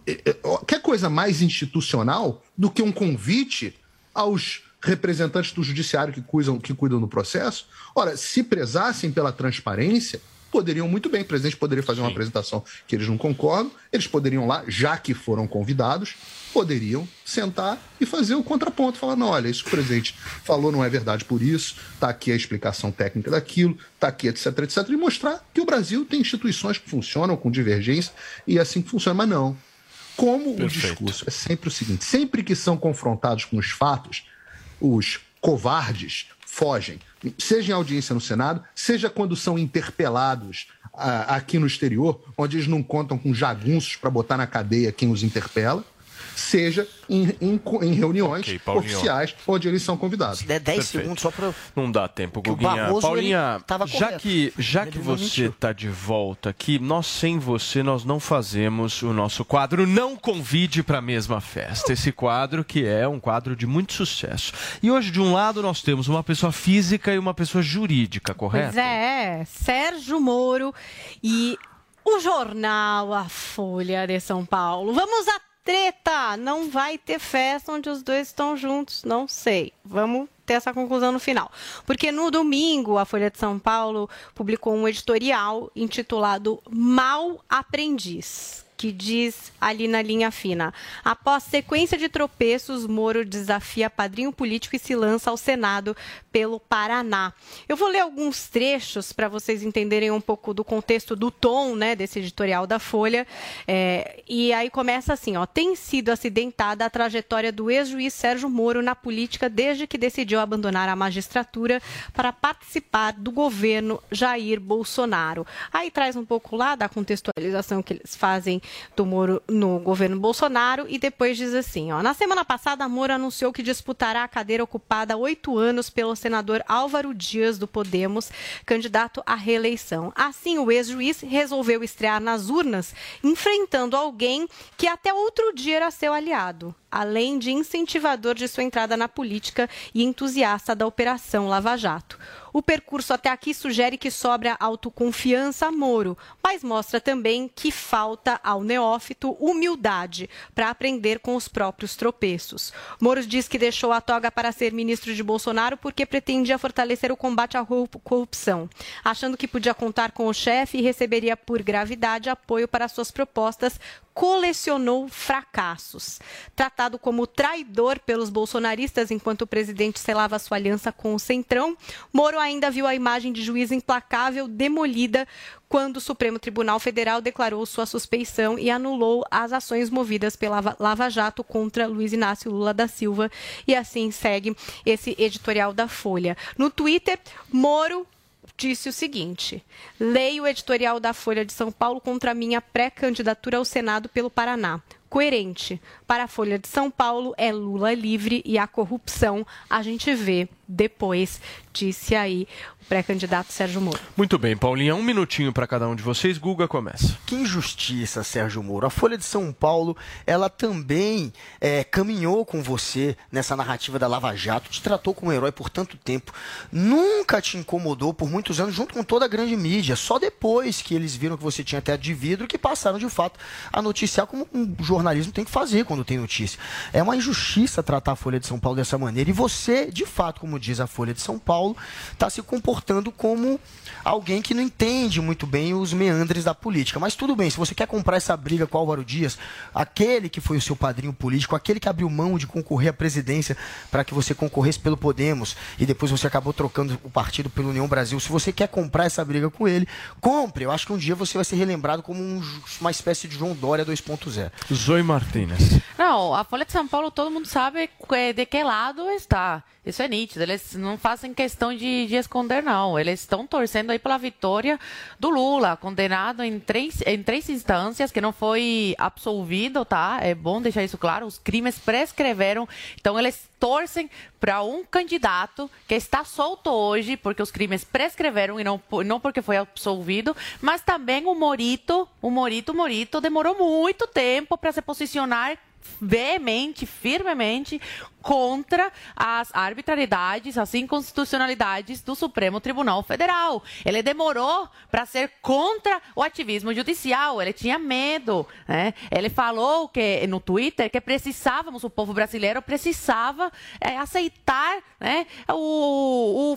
é, é, quer coisa mais institucional do que um convite aos representantes do judiciário que cuidam, que cuidam do processo. Ora, se prezassem pela transparência, poderiam muito bem. O presidente poderia fazer uma apresentação que eles não concordam, eles poderiam lá, já que foram convidados, poderiam sentar e fazer o contraponto, falar, não, olha, isso que o presidente falou não é verdade por isso, está aqui a explicação técnica daquilo, está aqui, etc, etc, e mostrar que o Brasil tem instituições que funcionam com divergência e é assim que funciona, mas não. Como Perfeito. o discurso é sempre o seguinte, sempre que são confrontados com os fatos, os covardes fogem, seja em audiência no Senado, seja quando são interpelados ah, aqui no exterior, onde eles não contam com jagunços para botar na cadeia quem os interpela, seja em, em, em reuniões Ok, Paulinho. oficiais onde eles são convidados. Se der 10 segundos só para. Não dá tempo, Guguinha. Barroso, Paulinha, já que, já Ele que você está de volta aqui, nós sem você, nós não fazemos o nosso quadro Não Convide para a Mesma Festa. Esse quadro que é um quadro de muito sucesso. E hoje, de um lado, nós temos uma pessoa física e uma pessoa jurídica, correto? Pois é, Sérgio Moro e o jornal A Folha de São Paulo. Vamos à treta! Não vai ter festa onde os dois estão juntos, não sei. Vamos ter essa conclusão no final. Porque no domingo, a Folha de São Paulo publicou um editorial intitulado Mal Aprendiz. Que diz ali na linha fina: após sequência de tropeços, Moro desafia padrinho político e se lança ao Senado pelo Paraná. Eu vou ler alguns trechos para vocês entenderem um pouco do contexto do tom né, desse editorial da Folha. É, e aí começa assim: ó, tem sido acidentada a trajetória do ex-juiz Sérgio Moro na política desde que decidiu abandonar a magistratura para participar do governo Jair Bolsonaro. Aí traz um pouco lá da contextualização que eles fazem do Moro no governo Bolsonaro e depois diz assim: ó, na semana passada, Moro anunciou que disputará a cadeira ocupada há oito anos pelo senador Álvaro Dias do Podemos, candidato à reeleição. Assim, o ex-juiz resolveu estrear nas urnas, enfrentando alguém que até outro dia era seu aliado, além de incentivador de sua entrada na política e entusiasta da Operação Lava Jato. O percurso até aqui sugere que sobra autoconfiança a Moro, mas mostra também que falta ao neófito humildade para aprender com os próprios tropeços. Moro diz que deixou a toga para ser ministro de Bolsonaro porque pretendia fortalecer o combate à corru- corrupção, achando que podia contar com o chefe e receberia por gravidade apoio para suas propostas colecionou fracassos. Tratado como traidor pelos bolsonaristas enquanto o presidente selava sua aliança com o Centrão, Moro ainda viu a imagem de juiz implacável demolida quando o Supremo Tribunal Federal declarou sua suspeição e anulou as ações movidas pela Va- Lava Jato contra Luiz Inácio Lula da Silva. E assim segue esse editorial da Folha. No Twitter, Moro disse o seguinte: leio o editorial da Folha de São Paulo contra a minha pré-candidatura ao Senado pelo Paraná. Coerente. Para a Folha de São Paulo é Lula livre e a corrupção a gente vê depois, disse aí o pré-candidato Sérgio Moro. Muito bem, Paulinha, um minutinho para cada um de vocês. Guga começa. Que injustiça, Sérgio Moro. A Folha de São Paulo, ela também é, caminhou com você nessa narrativa da Lava Jato, te tratou como herói por tanto tempo, nunca te incomodou por muitos anos, junto com toda a grande mídia. Só depois que eles viram que você tinha teto de vidro que passaram de fato a noticiar como um jornalismo tem que fazer quando tem notícia. É uma injustiça tratar a Folha de São Paulo dessa maneira. E você, de fato, como diz a Folha de São Paulo, está se comportando como alguém que não entende muito bem os meandres da política. Mas tudo bem, se você quer comprar essa briga com Álvaro Dias, aquele que foi o seu padrinho político, aquele que abriu mão de concorrer à presidência para que você concorresse pelo Podemos e depois você acabou trocando o partido pelo União Brasil, se você quer comprar essa briga com ele, compre. Eu acho que um dia você vai ser relembrado como um- uma espécie de João Dória 2.0. Zoe Martínez. Não, a Folha de São Paulo todo mundo sabe que- de que lado está. Isso é nítido. Eles não fazem questão de, de esconder, não. Eles estão torcendo aí pela vitória do Lula, condenado em três, em três instâncias, que não foi absolvido, tá? É bom deixar isso claro. Os crimes prescreveram. Então, eles torcem para um candidato que está solto hoje, porque os crimes prescreveram e não, não porque foi absolvido, mas também o Morito, o Morito, o Morito demorou muito tempo para se posicionar veemente, firmemente contra as arbitrariedades, as inconstitucionalidades do Supremo Tribunal Federal. Ele demorou para ser contra o ativismo judicial, ele tinha medo, né? Ele falou que no Twitter que precisávamos, o povo brasileiro precisava eh, aceitar, né, o, o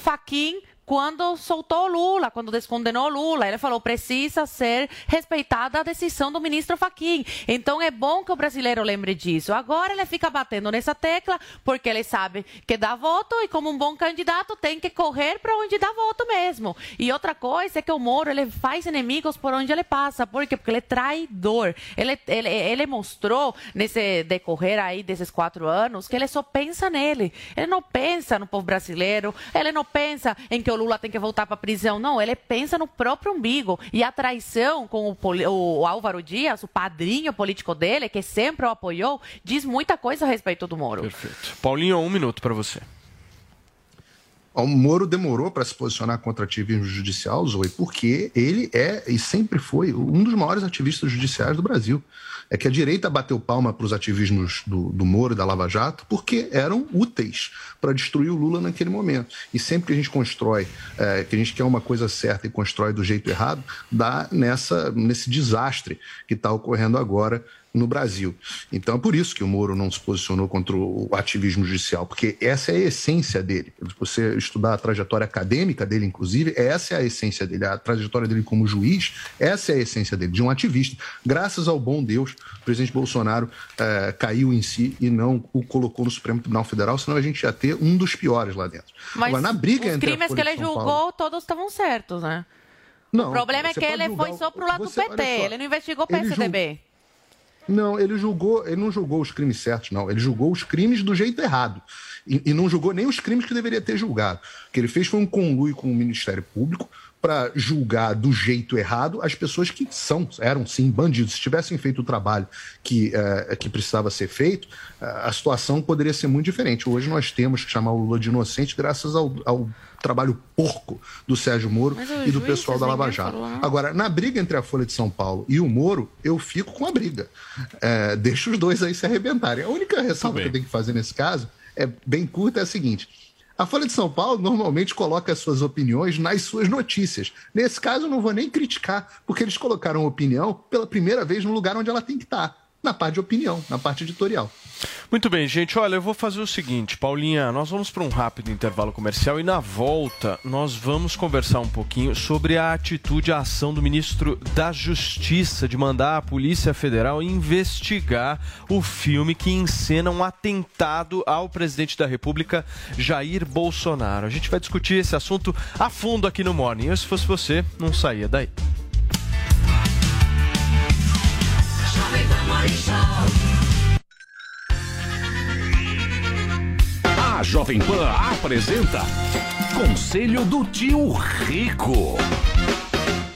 quando soltou Lula, quando descondenou Lula. Ele falou, precisa ser respeitada a decisão do ministro Fachin. Então é bom que o brasileiro lembre disso. Agora ele fica batendo nessa tecla porque ele sabe que dá voto e como um bom candidato tem que correr para onde dá voto mesmo. E outra coisa é que o Moro ele faz inimigos por onde ele passa. Por quê? Porque ele é traidor. Ele, ele, ele mostrou nesse decorrer aí desses quatro anos que ele só pensa nele. Ele não pensa no povo brasileiro, ele não pensa em que o Lula tem que voltar para prisão. Não, ele pensa no próprio umbigo. E a traição com o, o Álvaro Dias, o padrinho político dele, que sempre o apoiou, diz muita coisa a respeito do Moro. Perfeito. Paulinho, um minuto para você. O Moro demorou para se posicionar contra ativismo judicial, Zoe, porque ele é e sempre foi um dos maiores ativistas judiciais do Brasil. É que a direita bateu palma para os ativismos do, do Moro e da Lava Jato porque eram úteis para destruir o Lula naquele momento. E sempre que a gente constrói, é, que a gente quer uma coisa certa e constrói do jeito errado, dá nessa, nesse desastre que está ocorrendo agora no Brasil. Então é por isso que o Moro não se posicionou contra o ativismo judicial, porque essa é a essência dele. Se você estudar a trajetória acadêmica dele, inclusive, essa é a essência dele. A trajetória dele como juiz, essa é a essência dele, de um ativista. Graças ao bom Deus, o presidente Bolsonaro eh, caiu em si e não o colocou no Supremo Tribunal Federal, senão a gente ia ter um dos piores lá dentro. Mas Agora, na briga os entre crimes que ele julgou, Paulo- todos estavam certos, né? Não, o problema é que ele julgar foi só pro lado você- do PT, ele não investigou o ele PSDB. Não, ele julgou, ele não julgou os crimes certos, não. Ele julgou os crimes do jeito errado. E, e não julgou nem os crimes que deveria ter julgado. O que ele fez foi um conluio com o Ministério Público para julgar do jeito errado as pessoas que são, eram sim bandidos. Se tivessem feito o trabalho que, eh, que precisava ser feito, eh, a situação poderia ser muito diferente. Hoje nós temos que chamar o Lula de inocente graças ao, ao trabalho porco do Sérgio Moro e do pessoal da Lava Jato. Agora, na briga entre a Folha de São Paulo e o Moro, eu fico com a briga. É, deixa os dois aí se arrebentarem. A única ressalva que eu tenho que fazer nesse caso é bem curta, é a seguinte. A Folha de São Paulo normalmente coloca as suas opiniões nas suas notícias. Nesse caso, eu não vou nem criticar, porque eles colocaram opinião pela primeira vez no lugar onde ela tem que estar, na parte de opinião, na parte editorial. Muito bem, gente. Olha, eu vou fazer o seguinte, Paulinha, nós vamos para um rápido intervalo comercial e na volta nós vamos conversar um pouquinho sobre a atitude, a ação do ministro da Justiça de mandar a Polícia Federal investigar o filme que encena um atentado ao presidente da República, Jair Bolsonaro. A gente vai discutir esse assunto a fundo aqui no Morning. Eu, se fosse você, não saía daí. A Jovem Pan apresenta Conselho do Tio Rico.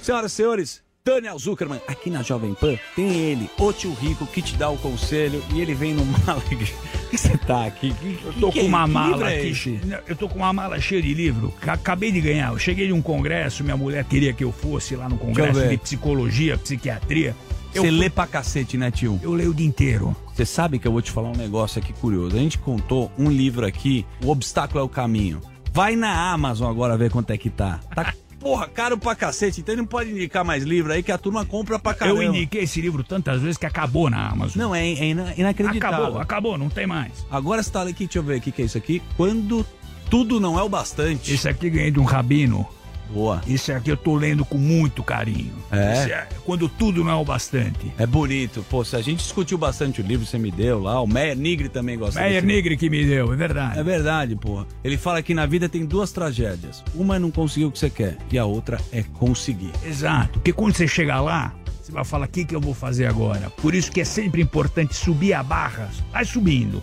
Senhoras e senhores, Daniel Zuckerman, aqui na Jovem Pan, tem ele, o tio Rico, que te dá o conselho e ele vem numa *laughs* alegria. que você tá aqui? Que, Eu tô que- com uma que livro mala é aqui. Eu tô com uma mala cheia de livro. Ca- Acabei de ganhar. Eu cheguei de um congresso, minha mulher queria que eu fosse lá no congresso de psicologia, psiquiatria. Você lê pra cacete, né, tio? Eu leio o dia inteiro. Você sabe que eu vou te falar um negócio aqui curioso. A gente contou um livro aqui, O Obstáculo é o Caminho. Vai na Amazon agora ver quanto é que tá. Tá, *laughs* porra, caro pra cacete. Então ele não pode indicar mais livro aí que a turma compra pra caramba. Eu indiquei esse livro tantas vezes que acabou na Amazon. Não, é, é ina- inacreditável. Acabou, acabou, não tem mais. Agora você tá aqui, deixa eu ver o que, que é isso aqui. Quando tudo não é o bastante. Esse aqui ganhei de um rabino. Boa. Esse aqui eu tô lendo com muito carinho. É? Esse quando tudo não é o bastante. É bonito. Pô, se a gente discutiu bastante o livro, você me deu lá. O Meyer Nigri também gosta Meyer. Nigri que me deu, é verdade. É verdade, porra. Ele fala que na vida tem duas tragédias. Uma é não conseguir o que você quer e a outra é conseguir. Exato, porque quando você chegar lá, você vai falar: o que, que eu vou fazer agora? Por isso que é sempre importante subir a barra, vai subindo.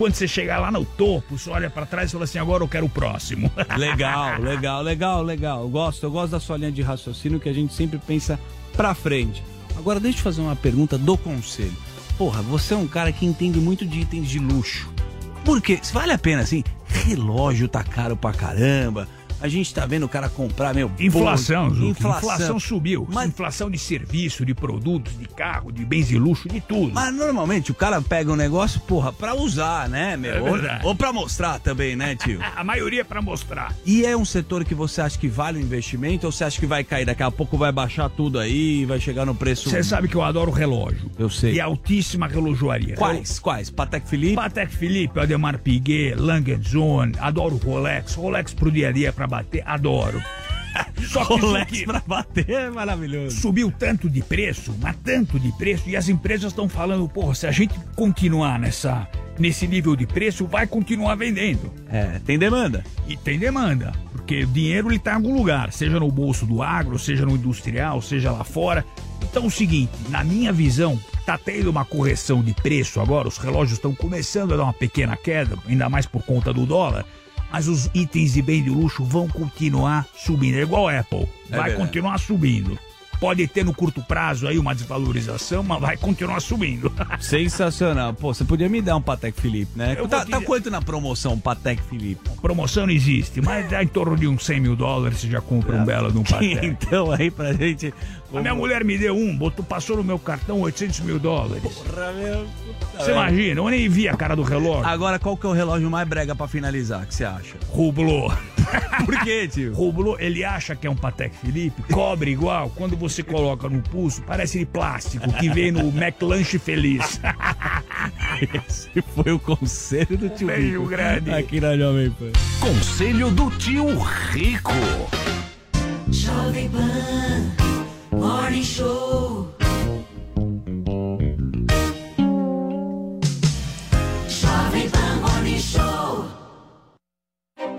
Quando você chegar lá no topo, você olha pra trás e fala assim: agora eu quero o próximo. *laughs* Legal, legal, legal, legal. Eu gosto, eu gosto da sua linha de raciocínio que a gente sempre pensa pra frente. Agora deixa eu fazer uma pergunta do conselho. Porra, você é um cara que entende muito de itens de luxo. Por quê? Vale a pena assim, relógio tá caro pra caramba. A gente tá vendo o cara comprar, meu. Inflação, Zucca. inflação. Inflação. subiu. Mas- Inflação de serviço, de produtos, de carro, de bens de luxo, de tudo. Mas normalmente o cara pega um negócio, porra, pra usar, né, meu? É ou, verdade. ou pra mostrar também, né, tio? *laughs* A maioria é pra mostrar. E é um setor que você acha que vale o investimento ou você acha que vai cair? Daqui a pouco vai baixar tudo aí vai chegar no preço. Você sabe que eu adoro relógio. Eu sei. E altíssima relojoaria. Quais? Quais? Patek Philippe? Patek Philippe, Ademar Piguet, Lange Zone, adoro Rolex. Rolex pro dia a dia pra bater, adoro. *laughs* Só que Rolex pra bater é maravilhoso. subiu tanto de preço, mas tanto de preço, e as empresas estão falando, porra, se a gente continuar nessa, nesse nível de preço, vai continuar vendendo. É, tem demanda. E tem demanda, porque o dinheiro ele tá em algum lugar, seja no bolso do agro, seja no industrial, seja lá fora. Então é o seguinte, na minha visão, tá tendo uma correção de preço agora, os relógios estão começando a dar uma pequena queda, ainda mais por conta do dólar. Mas os itens de bem de luxo vão continuar subindo. É igual a Apple, É vai continuar subindo. Pode ter no curto prazo aí uma desvalorização, mas vai continuar subindo. *laughs* Sensacional. Pô, você podia me dar um Patek Philippe, né? Eu tá, te- tá quanto na promoção Patek Philippe? Promoção não existe, mas dá em torno de uns 100 mil dólares você já compra um belo de um *laughs* Patek. Então aí pra gente... A minha mulher me deu um, botou, passou no meu cartão 800 mil dólares. Porra, meu. Você imagina, eu nem vi a cara do relógio. Agora, qual que é o relógio mais brega pra finalizar, que você acha? Hublot. *laughs* Por quê, tio? Hublot, ele acha que é um Patek Philippe, cobre igual. Quando você coloca no pulso, parece de plástico, que vem no McLanche Feliz. Esse foi o conselho do tio beijo Rico. grande. Aqui na Jovem Pan. Conselho do tio Rico. Jovem Pan Morning Show. Jovem Pan Morning Show.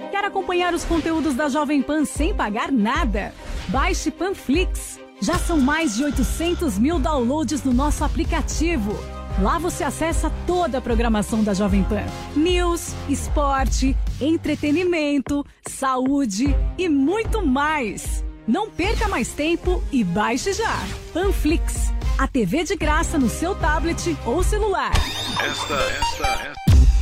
Quer acompanhar os conteúdos da Jovem Pan sem pagar nada? Baixe Panflix. Já são mais de 800 mil downloads no nosso aplicativo. Lá você acessa toda a programação da Jovem Pan: news, esporte, entretenimento, saúde e muito mais. Não perca mais tempo e baixe já. Panflix, a TV de graça no seu tablet ou celular. Esta, esta,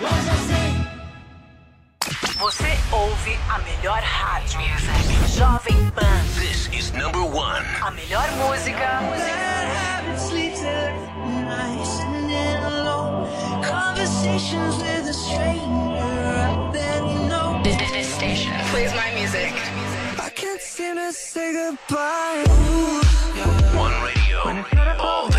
Loja 100. Você ouve a melhor rádio. Jovem Pan. This is number one. A melhor música. Conversations with a stranger out you know. This station plays my music. I can't seem to say goodbye. One radio. All the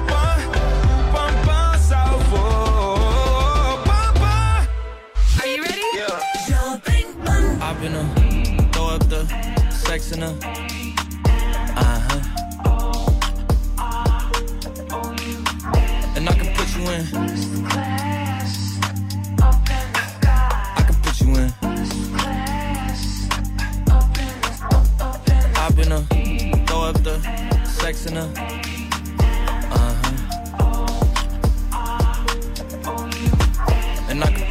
Been a throw up the sex in a uh huh. And I can put you in. I can put you in. I've been a throw up the sex in a uh huh. And I can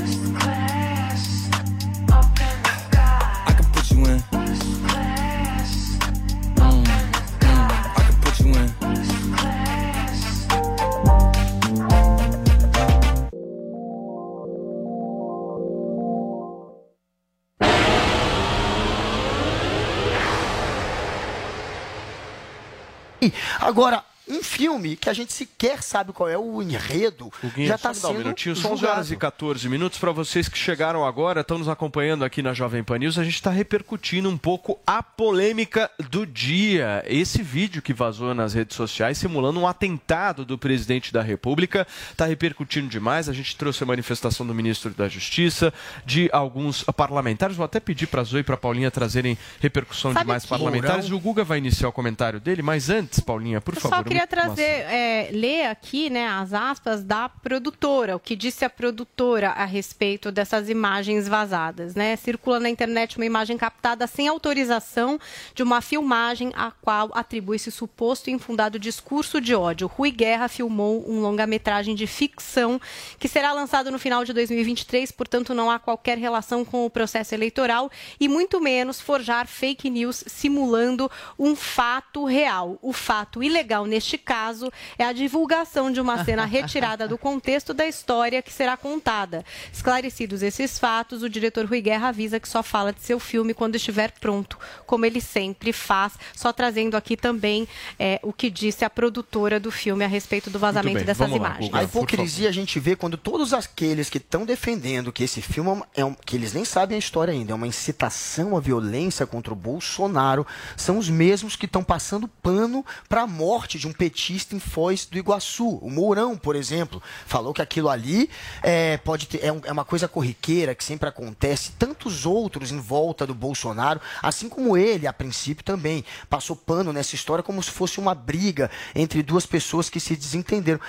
Agora, um filme que a gente sequer sabe qual é o enredo, já está dá um sendo minutinho, são 11 julgado. horas e 14 minutos. Para vocês que chegaram agora, estão nos acompanhando aqui na Jovem Pan News, a gente está repercutindo um pouco a polêmica do dia. Esse vídeo que vazou nas redes sociais simulando um atentado do presidente da República está repercutindo demais. A gente trouxe a manifestação do ministro da Justiça, de alguns parlamentares. Vou até pedir para a Zoe e para a Paulinha trazerem repercussão Sabe de mais que- parlamentares. O Guga vai iniciar o comentário dele, mas antes, Paulinha, por Eu favor. só queria trazer, é, ler aqui, né, as aspas da produtora, o que disse a produtora a respeito dessas imagens vazadas, né? Circula na internet uma imagem captada sem autorização de uma filmagem a qual atribui-se suposto e infundado discurso de ódio. Rui Guerra filmou um longa-metragem de ficção que será lançado no final de 2023, portanto não há qualquer relação com o processo eleitoral e muito menos forjar fake news simulando um fato real. O fato ilegal neste caso é a divulgação de uma cena *laughs* retirada do contexto da história que será contada. Esclarecidos esses fatos, o diretor Rui Guerra avisa que só fala de seu filme quando estiver pronto, como ele sempre faz, só trazendo aqui também é, o que disse a produtora do filme a respeito do vazamento dessas imagens. A hipocrisia a gente vê quando todos aqueles que estão defendendo que esse filme é um- é um, que eles nem sabem a história ainda, é uma incitação à violência contra o Bolsonaro, são os mesmos que estão passando pano para a morte de um petista em Foz do Iguaçu. O Mourão, por exemplo, falou que aquilo ali é, pode ter, é, um- é uma coisa corriqueira que sempre acontece. Tantos outros em volta do Bolsonaro, assim como ele, a princípio também, passou pano nessa história como se fosse uma briga entre duas pessoas que se desentenderam.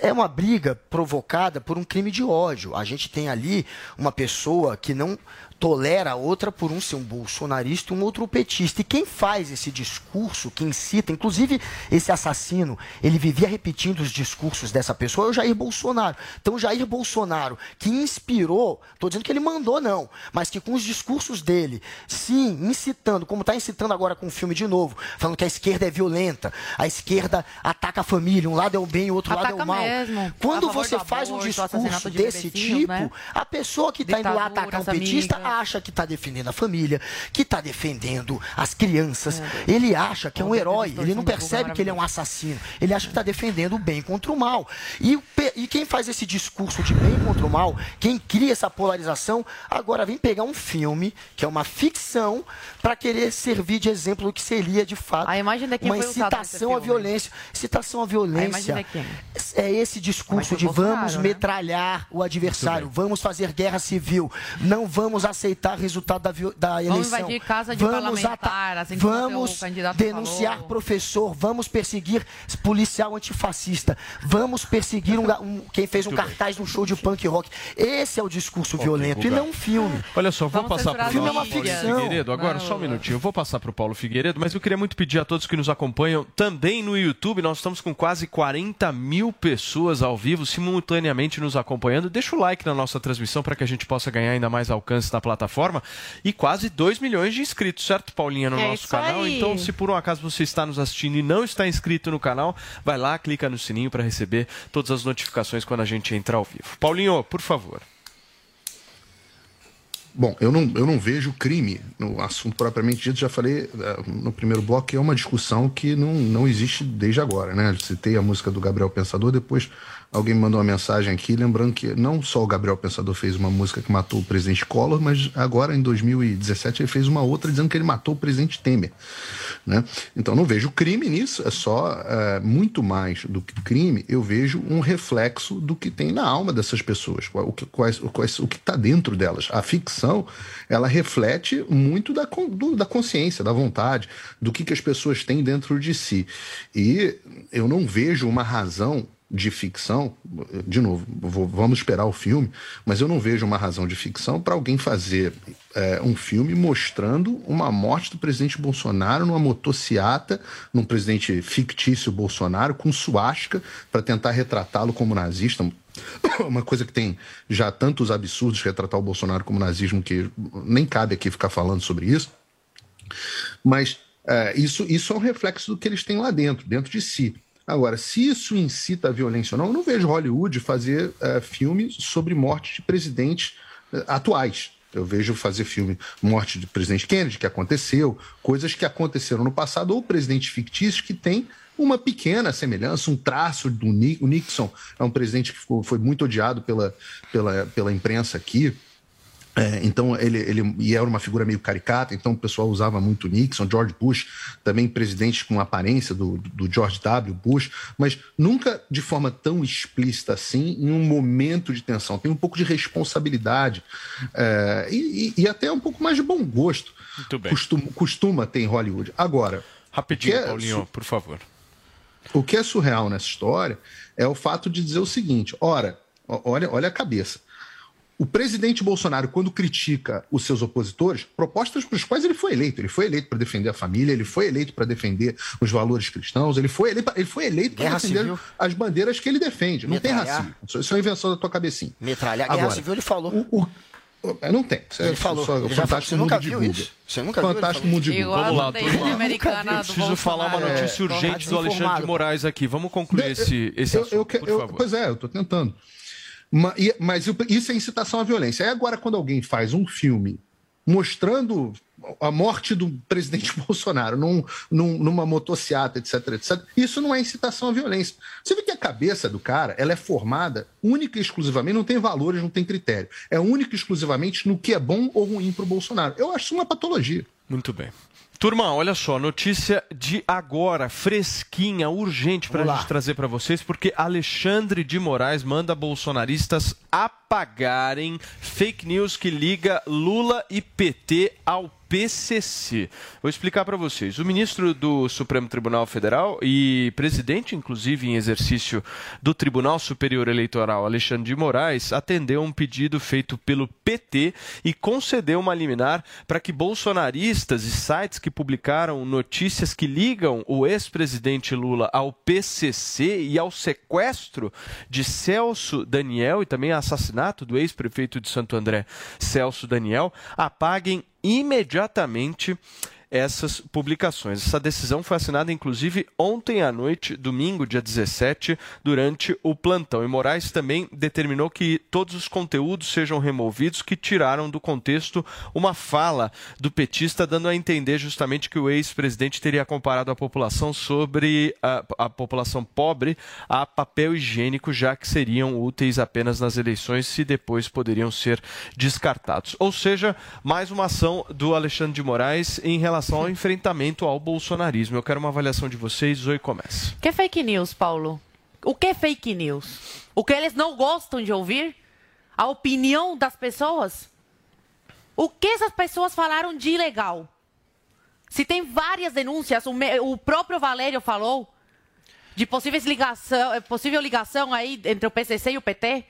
É uma briga provocada por um crime de ódio. A gente tem ali uma pessoa que não tolera a outra por um ser um bolsonarista e um outro petista. E quem faz esse discurso, que incita, inclusive esse assassino, ele vivia repetindo os discursos dessa pessoa, é o Jair Bolsonaro. Então, o Jair Bolsonaro, que inspirou, estou dizendo que ele mandou, não, mas que com os discursos dele, sim, incitando, como está incitando agora com o filme de novo, falando que a esquerda é violenta, a esquerda ataca a família, um lado é o bem, o outro lado é Ataca o mal. mesmo. Quando você faz um aborto, discurso assassinato de desse tipo, né? a pessoa que está indo lá atacar um petista. Acha que está defendendo a família, que está defendendo as crianças. Ele acha que é um herói, ele não percebe que ele é um assassino. Ele acha que está defendendo o bem contra o mal. E, e quem faz esse discurso de bem contra o mal, quem cria essa polarização, agora vem pegar um filme, que é uma ficção, para querer servir de exemplo do que seria de fato A imagem de quem uma incitação à filme. violência. Incitação à A imagem violência de quem? é esse discurso de Bolsonaro, vamos né? metralhar o adversário, vamos fazer guerra civil, não vamos aceitar resultado da, da eleição. Vamos invadir casa de parlamentar, assim vamos o denunciar falou. professor, vamos perseguir policial antifascista, vamos perseguir um, um- quem fez um Muito cartaz num show de punk rock. Esse é o discurso violento e não um filme. Olha só, vou Vamos passar para o filme é uma Paulo ficção. Figueiredo agora, Vai, só um minutinho. Eu vou passar para o Paulo Figueiredo, mas eu queria muito pedir a todos que nos acompanham também no YouTube. Nós estamos com quase 40 mil pessoas ao vivo, simultaneamente nos acompanhando. Deixa o like na nossa transmissão para que a gente possa ganhar ainda mais alcance na plataforma. E quase 2 milhões de inscritos, certo, Paulinha, no É nosso canal. aí. Então, se por um acaso você está nos assistindo e não está inscrito no canal, vai lá, clica no sininho para receber todas as notificações quando a gente entrar ao vivo. Paulinho, por favor. Bom, eu não, eu não vejo crime no assunto propriamente dito. Já falei eh, no primeiro bloco que é uma discussão que não, não existe desde agora, né? Citei a música do Gabriel Pensador, depois alguém mandou uma mensagem aqui lembrando que não só o Gabriel Pensador fez uma música que matou o presidente Collor, mas agora em 2017 ele fez uma outra dizendo que ele matou o presidente Temer, né? Então não vejo crime nisso, é só eh, muito mais do que crime, eu vejo um reflexo do que tem na alma dessas pessoas, o que o está dentro delas. A ficção ela reflete muito da, do- da consciência, da vontade, do que, que as pessoas têm dentro de si. E eu não vejo uma razão de ficção, de novo, vou- vamos esperar o filme, mas eu não vejo uma razão de ficção para alguém fazer é, um filme mostrando uma morte do presidente Bolsonaro numa motociata, num presidente fictício Bolsonaro, com suástica, para tentar retratá-lo como nazista. *coughs* Uma coisa que tem já tantos absurdos retratar o Bolsonaro como nazismo que nem cabe aqui ficar falando sobre isso. Mas é, isso, isso é um reflexo do que eles têm lá dentro, dentro de si. Agora, se isso incita a violência ou não, eu não vejo Hollywood fazer é, filme sobre morte de presidentes é, atuais. Eu vejo fazer filme morte de presidente Kennedy, que aconteceu, coisas que aconteceram no passado, ou presidentes fictícios que têm uma pequena semelhança, um traço do Nixon. É um presidente que foi muito odiado pela, pela, pela imprensa aqui. É, então ele, ele e era uma figura meio caricata, então o pessoal usava muito Nixon, George Bush, também presidente com aparência do, do George W. Bush, mas nunca de forma tão explícita assim, em um momento de tensão. Tem um pouco de responsabilidade é, e, e- até um pouco mais de bom gosto. Muito bem. Costuma, costuma ter em Hollywood. Agora, Rapidinho, é Paulinho, por favor. o que é surreal nessa história é o fato de dizer o seguinte: ora, olha, olha a cabeça. O presidente Bolsonaro, quando critica os seus opositores, propostas para os quais ele foi eleito, ele foi eleito para defender a família, ele foi eleito para defender os valores cristãos, ele foi eleito, ele foi eleito para Guerra defender civil. as bandeiras que ele defende. Não tem Metralhar. racismo. Isso- é uma invenção da tua cabecinha. Metralhar. Guerra Agora, Civil ele falou. o- é, não tem. É Ele falou. só- Ele fantástico mundo de viu Google. isso? Você nunca viu Fantástico falando mundo de? Google. Vamos lá, turma. Preciso falar uma Bolsonaro. notícia É, urgente do Alexandre de. Moraes aqui. Vamos concluir esse, esse eu, assunto, eu por eu- favor. Pois é, eu tô tentando. Ma- Mas, isso é incitação à violência. Aí agora, quando alguém faz um filme mostrando a morte do presidente *laughs* Bolsonaro num, num- numa motociata, etc, etc, isso não é incitação à violência. Você vê que a cabeça do cara ela é formada única e exclusivamente, não tem valores, não tem critério. É única e exclusivamente no que é bom ou ruim para o Bolsonaro. Eu acho isso uma patologia. Muito bem. Turma, olha só, notícia de agora, fresquinha, urgente para a gente trazer para vocês, porque Alexandre de Moraes manda bolsonaristas apagarem fake news que liga Lula e PT ao PCC. Vou explicar para vocês. O ministro do Supremo Tribunal Federal e presidente, inclusive, em exercício do Tribunal Superior Eleitoral, Alexandre de Moraes, atendeu um pedido feito pelo PT e concedeu uma liminar para que bolsonaristas e sites que publicaram notícias que ligam o ex-presidente Lula ao PCC e ao sequestro de Celso Daniel e também assassinato do ex-prefeito de Santo André, Celso Daniel, apaguem imediatamente essas publicações. Essa decisão foi assinada, inclusive, ontem à noite, domingo, dia 17, durante o plantão. E Moraes também determinou que todos os conteúdos sejam removidos que tiraram do contexto uma fala do petista, dando a entender justamente que o ex-presidente teria comparado a população sobre a, a população pobre a papel higiênico, já que seriam úteis apenas nas eleições e depois poderiam ser descartados. Ou seja, mais uma ação do Alexandre de Moraes em relação ao enfrentamento ao bolsonarismo. Eu quero uma avaliação de vocês. Zoe começa. O que é fake news, Paulo? O que é fake news? O que eles não gostam de ouvir? A opinião das pessoas? O que essas pessoas falaram de ilegal? Se tem várias denúncias, o, me- o próprio Valério falou de possíveis ligação, eh, possível ligação aí entre o PCC e o PT.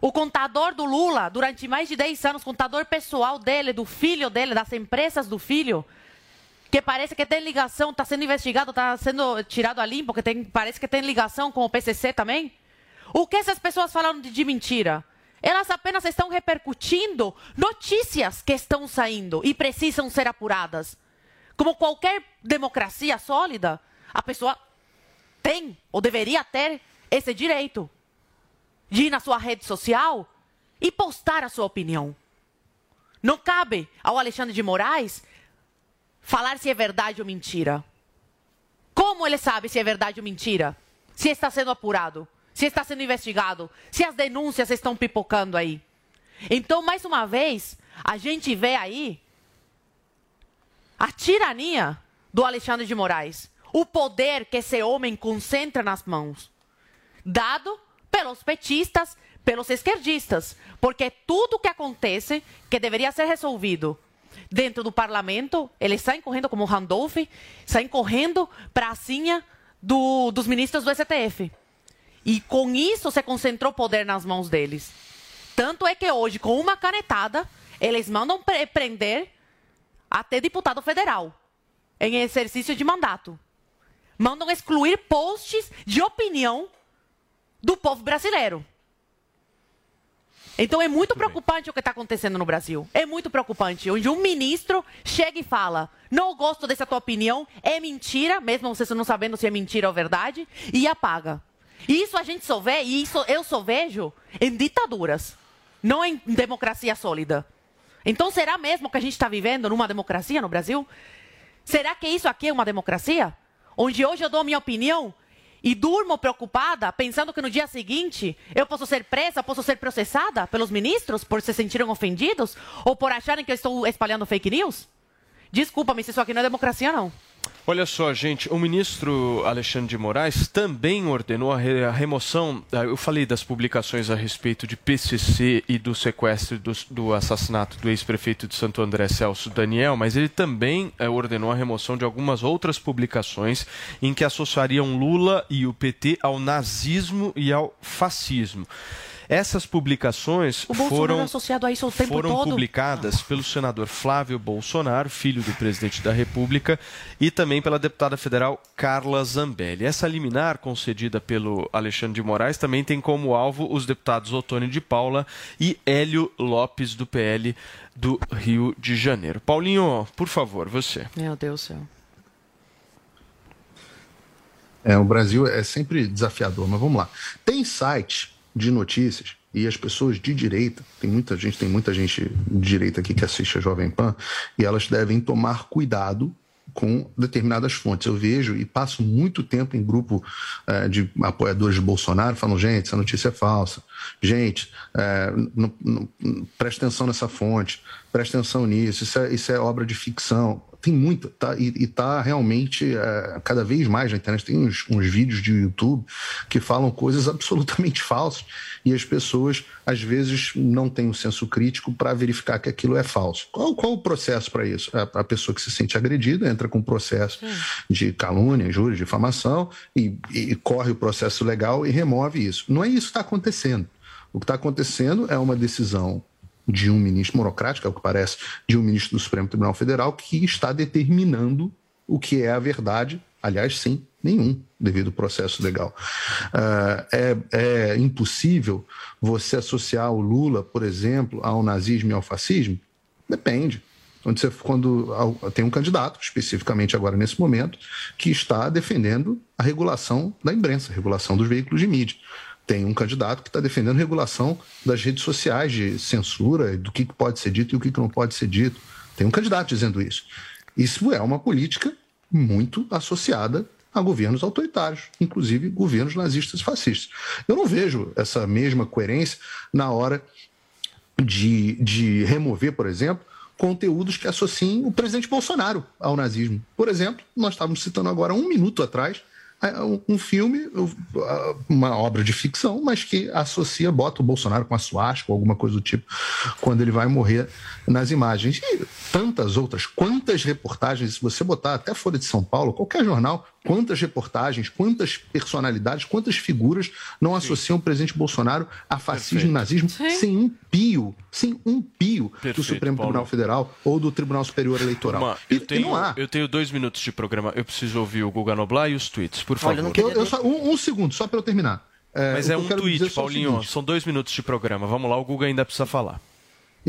O contador do Lula, durante mais de 10 anos, contador pessoal dele, do filho dele, das empresas do filho, que parece que tem ligação, está sendo investigado, está sendo tirado a limpo, que tem, parece que tem ligação com o PCC também. O que essas pessoas falam de, de mentira? Elas apenas estão repercutindo notícias que estão saindo e precisam ser apuradas. Como qualquer democracia sólida, a pessoa tem ou deveria ter esse direito de ir na sua rede social e postar a sua opinião. Não cabe ao Alexandre de Moraes falar se é verdade ou mentira. Como ele sabe se é verdade ou mentira? Se está sendo apurado, se está sendo investigado, se as denúncias estão pipocando aí. Então, mais uma vez, a gente vê aí a tirania do Alexandre de Moraes. O poder que esse homem concentra nas mãos, dado pelos petistas, pelos esquerdistas. Porque tudo que acontece, que deveria ser resolvido dentro do parlamento, eles saem correndo como Randolph, saem correndo para a cinha do, dos ministros do STF. E com isso se concentrou poder nas mãos deles. Tanto é que hoje, com uma canetada, eles mandam pre prender até deputado federal em exercício de mandato. Mandam excluir posts de opinião do povo brasileiro. Então é muito preocupante o que está acontecendo no Brasil. É muito preocupante. Onde um ministro chega e fala: não gosto dessa tua opinião, é mentira, mesmo você não sabendo se é mentira ou verdade, e apaga. Isso a gente só vê, e isso eu só vejo em ditaduras, não em democracia sólida. Então será mesmo que a gente está vivendo numa democracia no Brasil? Será que isso aqui é uma democracia? Onde hoje eu dou minha opinião e durmo preocupada, pensando que no dia seguinte eu posso ser presa, posso ser processada pelos ministros por se sentirem ofendidos ou por acharem que eu estou espalhando fake news? Desculpa-me, se isso aqui não é democracia, não. Olha só, gente, o ministro Alexandre de Moraes também ordenou a, re a remoção. ah, Eu falei das publicações a respeito de PCC e do sequestro do, do assassinato do ex-prefeito de Santo André, Celso Daniel, mas ele também eh, ordenou a remoção de algumas outras publicações em que associariam Lula e o PT ao nazismo e ao fascismo. Essas publicações foram é associado a isso o tempo foram publicadas pelo senador Flávio Bolsonaro, filho do presidente da República, e também pela deputada federal Carla Zambelli. Essa liminar concedida pelo Alexandre de Moraes também tem como alvo os deputados Otônio de Paula e Hélio Lopes, do PL do Rio de Janeiro. Paulinho, por favor, você. Meu Deus do céu. É, o Brasil é sempre desafiador, mas vamos lá. Tem site de notícias e as pessoas de direita, tem muita gente, tem muita gente de direita aqui que assiste a Jovem Pan, e elas devem tomar cuidado com determinadas fontes. Eu vejo e passo muito tempo em grupo eh, de apoiadores de Bolsonaro falando, gente, essa notícia é falsa. Gente, não- preste atenção nessa fonte, preste atenção nisso, isso é, isso é obra de ficção. Tem muita, tá? E, e tá realmente eh, cada vez mais na internet. Tem uns, uns vídeos de YouTube que falam coisas absolutamente *laughs* falsas e as pessoas, às vezes, não têm o senso crítico para verificar que aquilo é falso. Qual, qual o processo para isso? A, a pessoa que se sente agredida entra com um processo de calúnia, injúria, difamação e, e corre o processo legal e remove isso. Não é isso que está acontecendo. O que está acontecendo é uma decisão de um ministro monocrático, é o que parece, de um ministro do Supremo Tribunal Federal, que está determinando o que é a verdade, aliás, sem nenhum devido processo legal. Ah, é, é impossível você associar o Lula, por exemplo, ao nazismo e ao fascismo? Depende. Quando, você, quando tem um candidato, especificamente agora nesse momento, que está defendendo a regulação da imprensa, a regulação dos veículos de mídia. Tem um candidato que está defendendo regulação das redes sociais, de censura, do que pode ser dito e o que não pode ser dito. Tem um candidato dizendo isso. Isso é uma política muito associada a governos autoritários, inclusive governos nazistas e fascistas. Eu não vejo essa mesma coerência na hora de, de remover, por exemplo, conteúdos que associem o presidente Bolsonaro ao nazismo. Por exemplo, nós estávamos citando agora, um minuto atrás, um- um filme, uma obra de ficção, mas que associa, bota o Bolsonaro com a suástica ou alguma coisa do tipo, quando ele vai morrer nas imagens. E tantas outras, quantas reportagens, se você botar até Folha de São Paulo, qualquer jornal, quantas reportagens, quantas personalidades, quantas figuras não associam o presidente Bolsonaro a fascismo e nazismo sem um pio, sem um pio do Perfeito, Supremo Paulo. Tribunal Federal ou do Tribunal Superior Eleitoral. Uma, E- eu, e tenho, não há. eu tenho dois minutos de programa. Eu preciso ouvir o Guga Noblar e os tweets, por favor. Eu- eu só- um, um segundo, só para eu terminar. Mas é que eu um tweet, é Paulinho. São dois minutos de programa. Vamos lá, o Guga ainda precisa falar.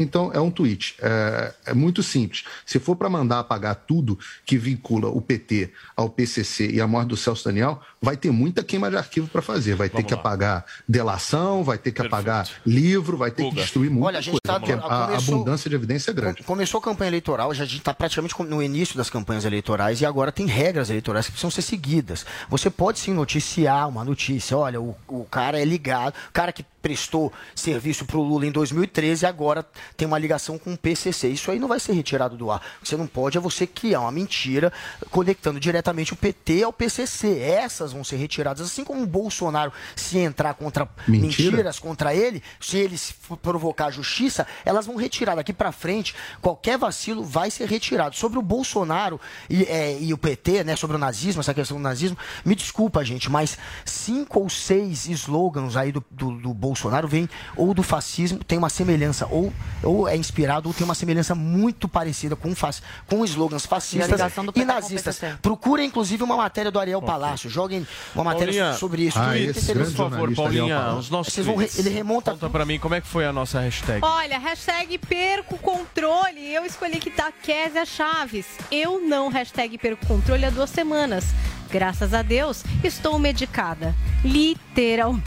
Então, é um tweet. É, é muito simples. Se for para mandar apagar tudo que vincula o PT ao PCC e a morte do Celso Daniel, vai ter muita queima de arquivo para fazer. Vai ter que apagar delação, vai ter que apagar livro, vai ter que destruir muita Olha, a gente coisa, tá- a começou- abundância de evidência é grande. Começou a campanha eleitoral, já a gente está praticamente no início das campanhas eleitorais e agora tem regras eleitorais que precisam ser seguidas. Você pode sim noticiar uma notícia, olha, o, o cara é ligado, o cara que prestou serviço para o Lula em 2013 agora tem uma ligação com o PCC. Isso aí não vai ser retirado do ar. O que você não pode é você criar uma mentira conectando diretamente o PT ao PCC. Essas vão ser retiradas, assim como o Bolsonaro se entrar contra Mentira? mentiras contra ele, se ele se for provocar a justiça, elas vão retirar daqui para frente. Qualquer vacilo vai ser retirado. Sobre o Bolsonaro e, é, e o PT, né, sobre o nazismo, essa questão do nazismo, me desculpa, gente, mas cinco ou seis slogans aí do, do, do Bolsonaro vêm ou do fascismo, tem uma semelhança, ou, ou é inspirado, ou tem uma semelhança muito parecida com, faz, com slogans fascistas e com o nazistas. Procurem, inclusive, uma matéria do Ariel Palácio. Joguem uma matéria Paulinha, sobre isso. interessante. por favor, Paulinha, os nossos Vocês vão re- ele remonta Conta pra mim como é que foi a nossa hashtag. Olha, hashtag perco controle. Eu escolhi que tá Kézia Chaves. Eu não, hashtag perco controle há duas semanas. Graças a Deus, estou medicada. Literalmente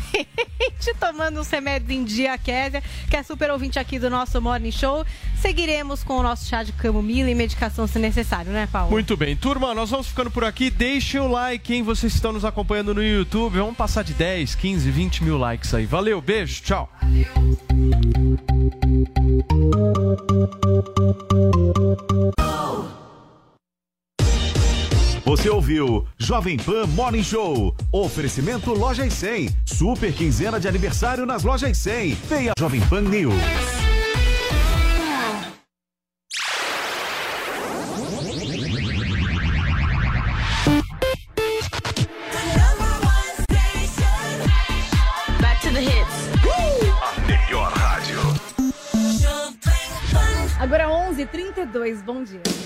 *laughs* tomando os remédios em dia, Kézia, que é super ouvinte aqui do nosso Morning Show. Seguiremos com o nosso chá de camomila e medicação se necessário, né, Paulo? Muito bem, turma, nós vamos ficando por aqui. Deixem o like, hein? Vocês estão nos acompanhando no YouTube. Vamos passar de 10, 15, 20 mil likes aí. Valeu, beijo, tchau. Você ouviu Jovem Pan Morning Show. Oferecimento Lojas 100. Super quinzena de aniversário nas Lojas 100. Venha Jovem Pan News. Back to the hits. A melhor rádio. Agora 11h32, bom dia.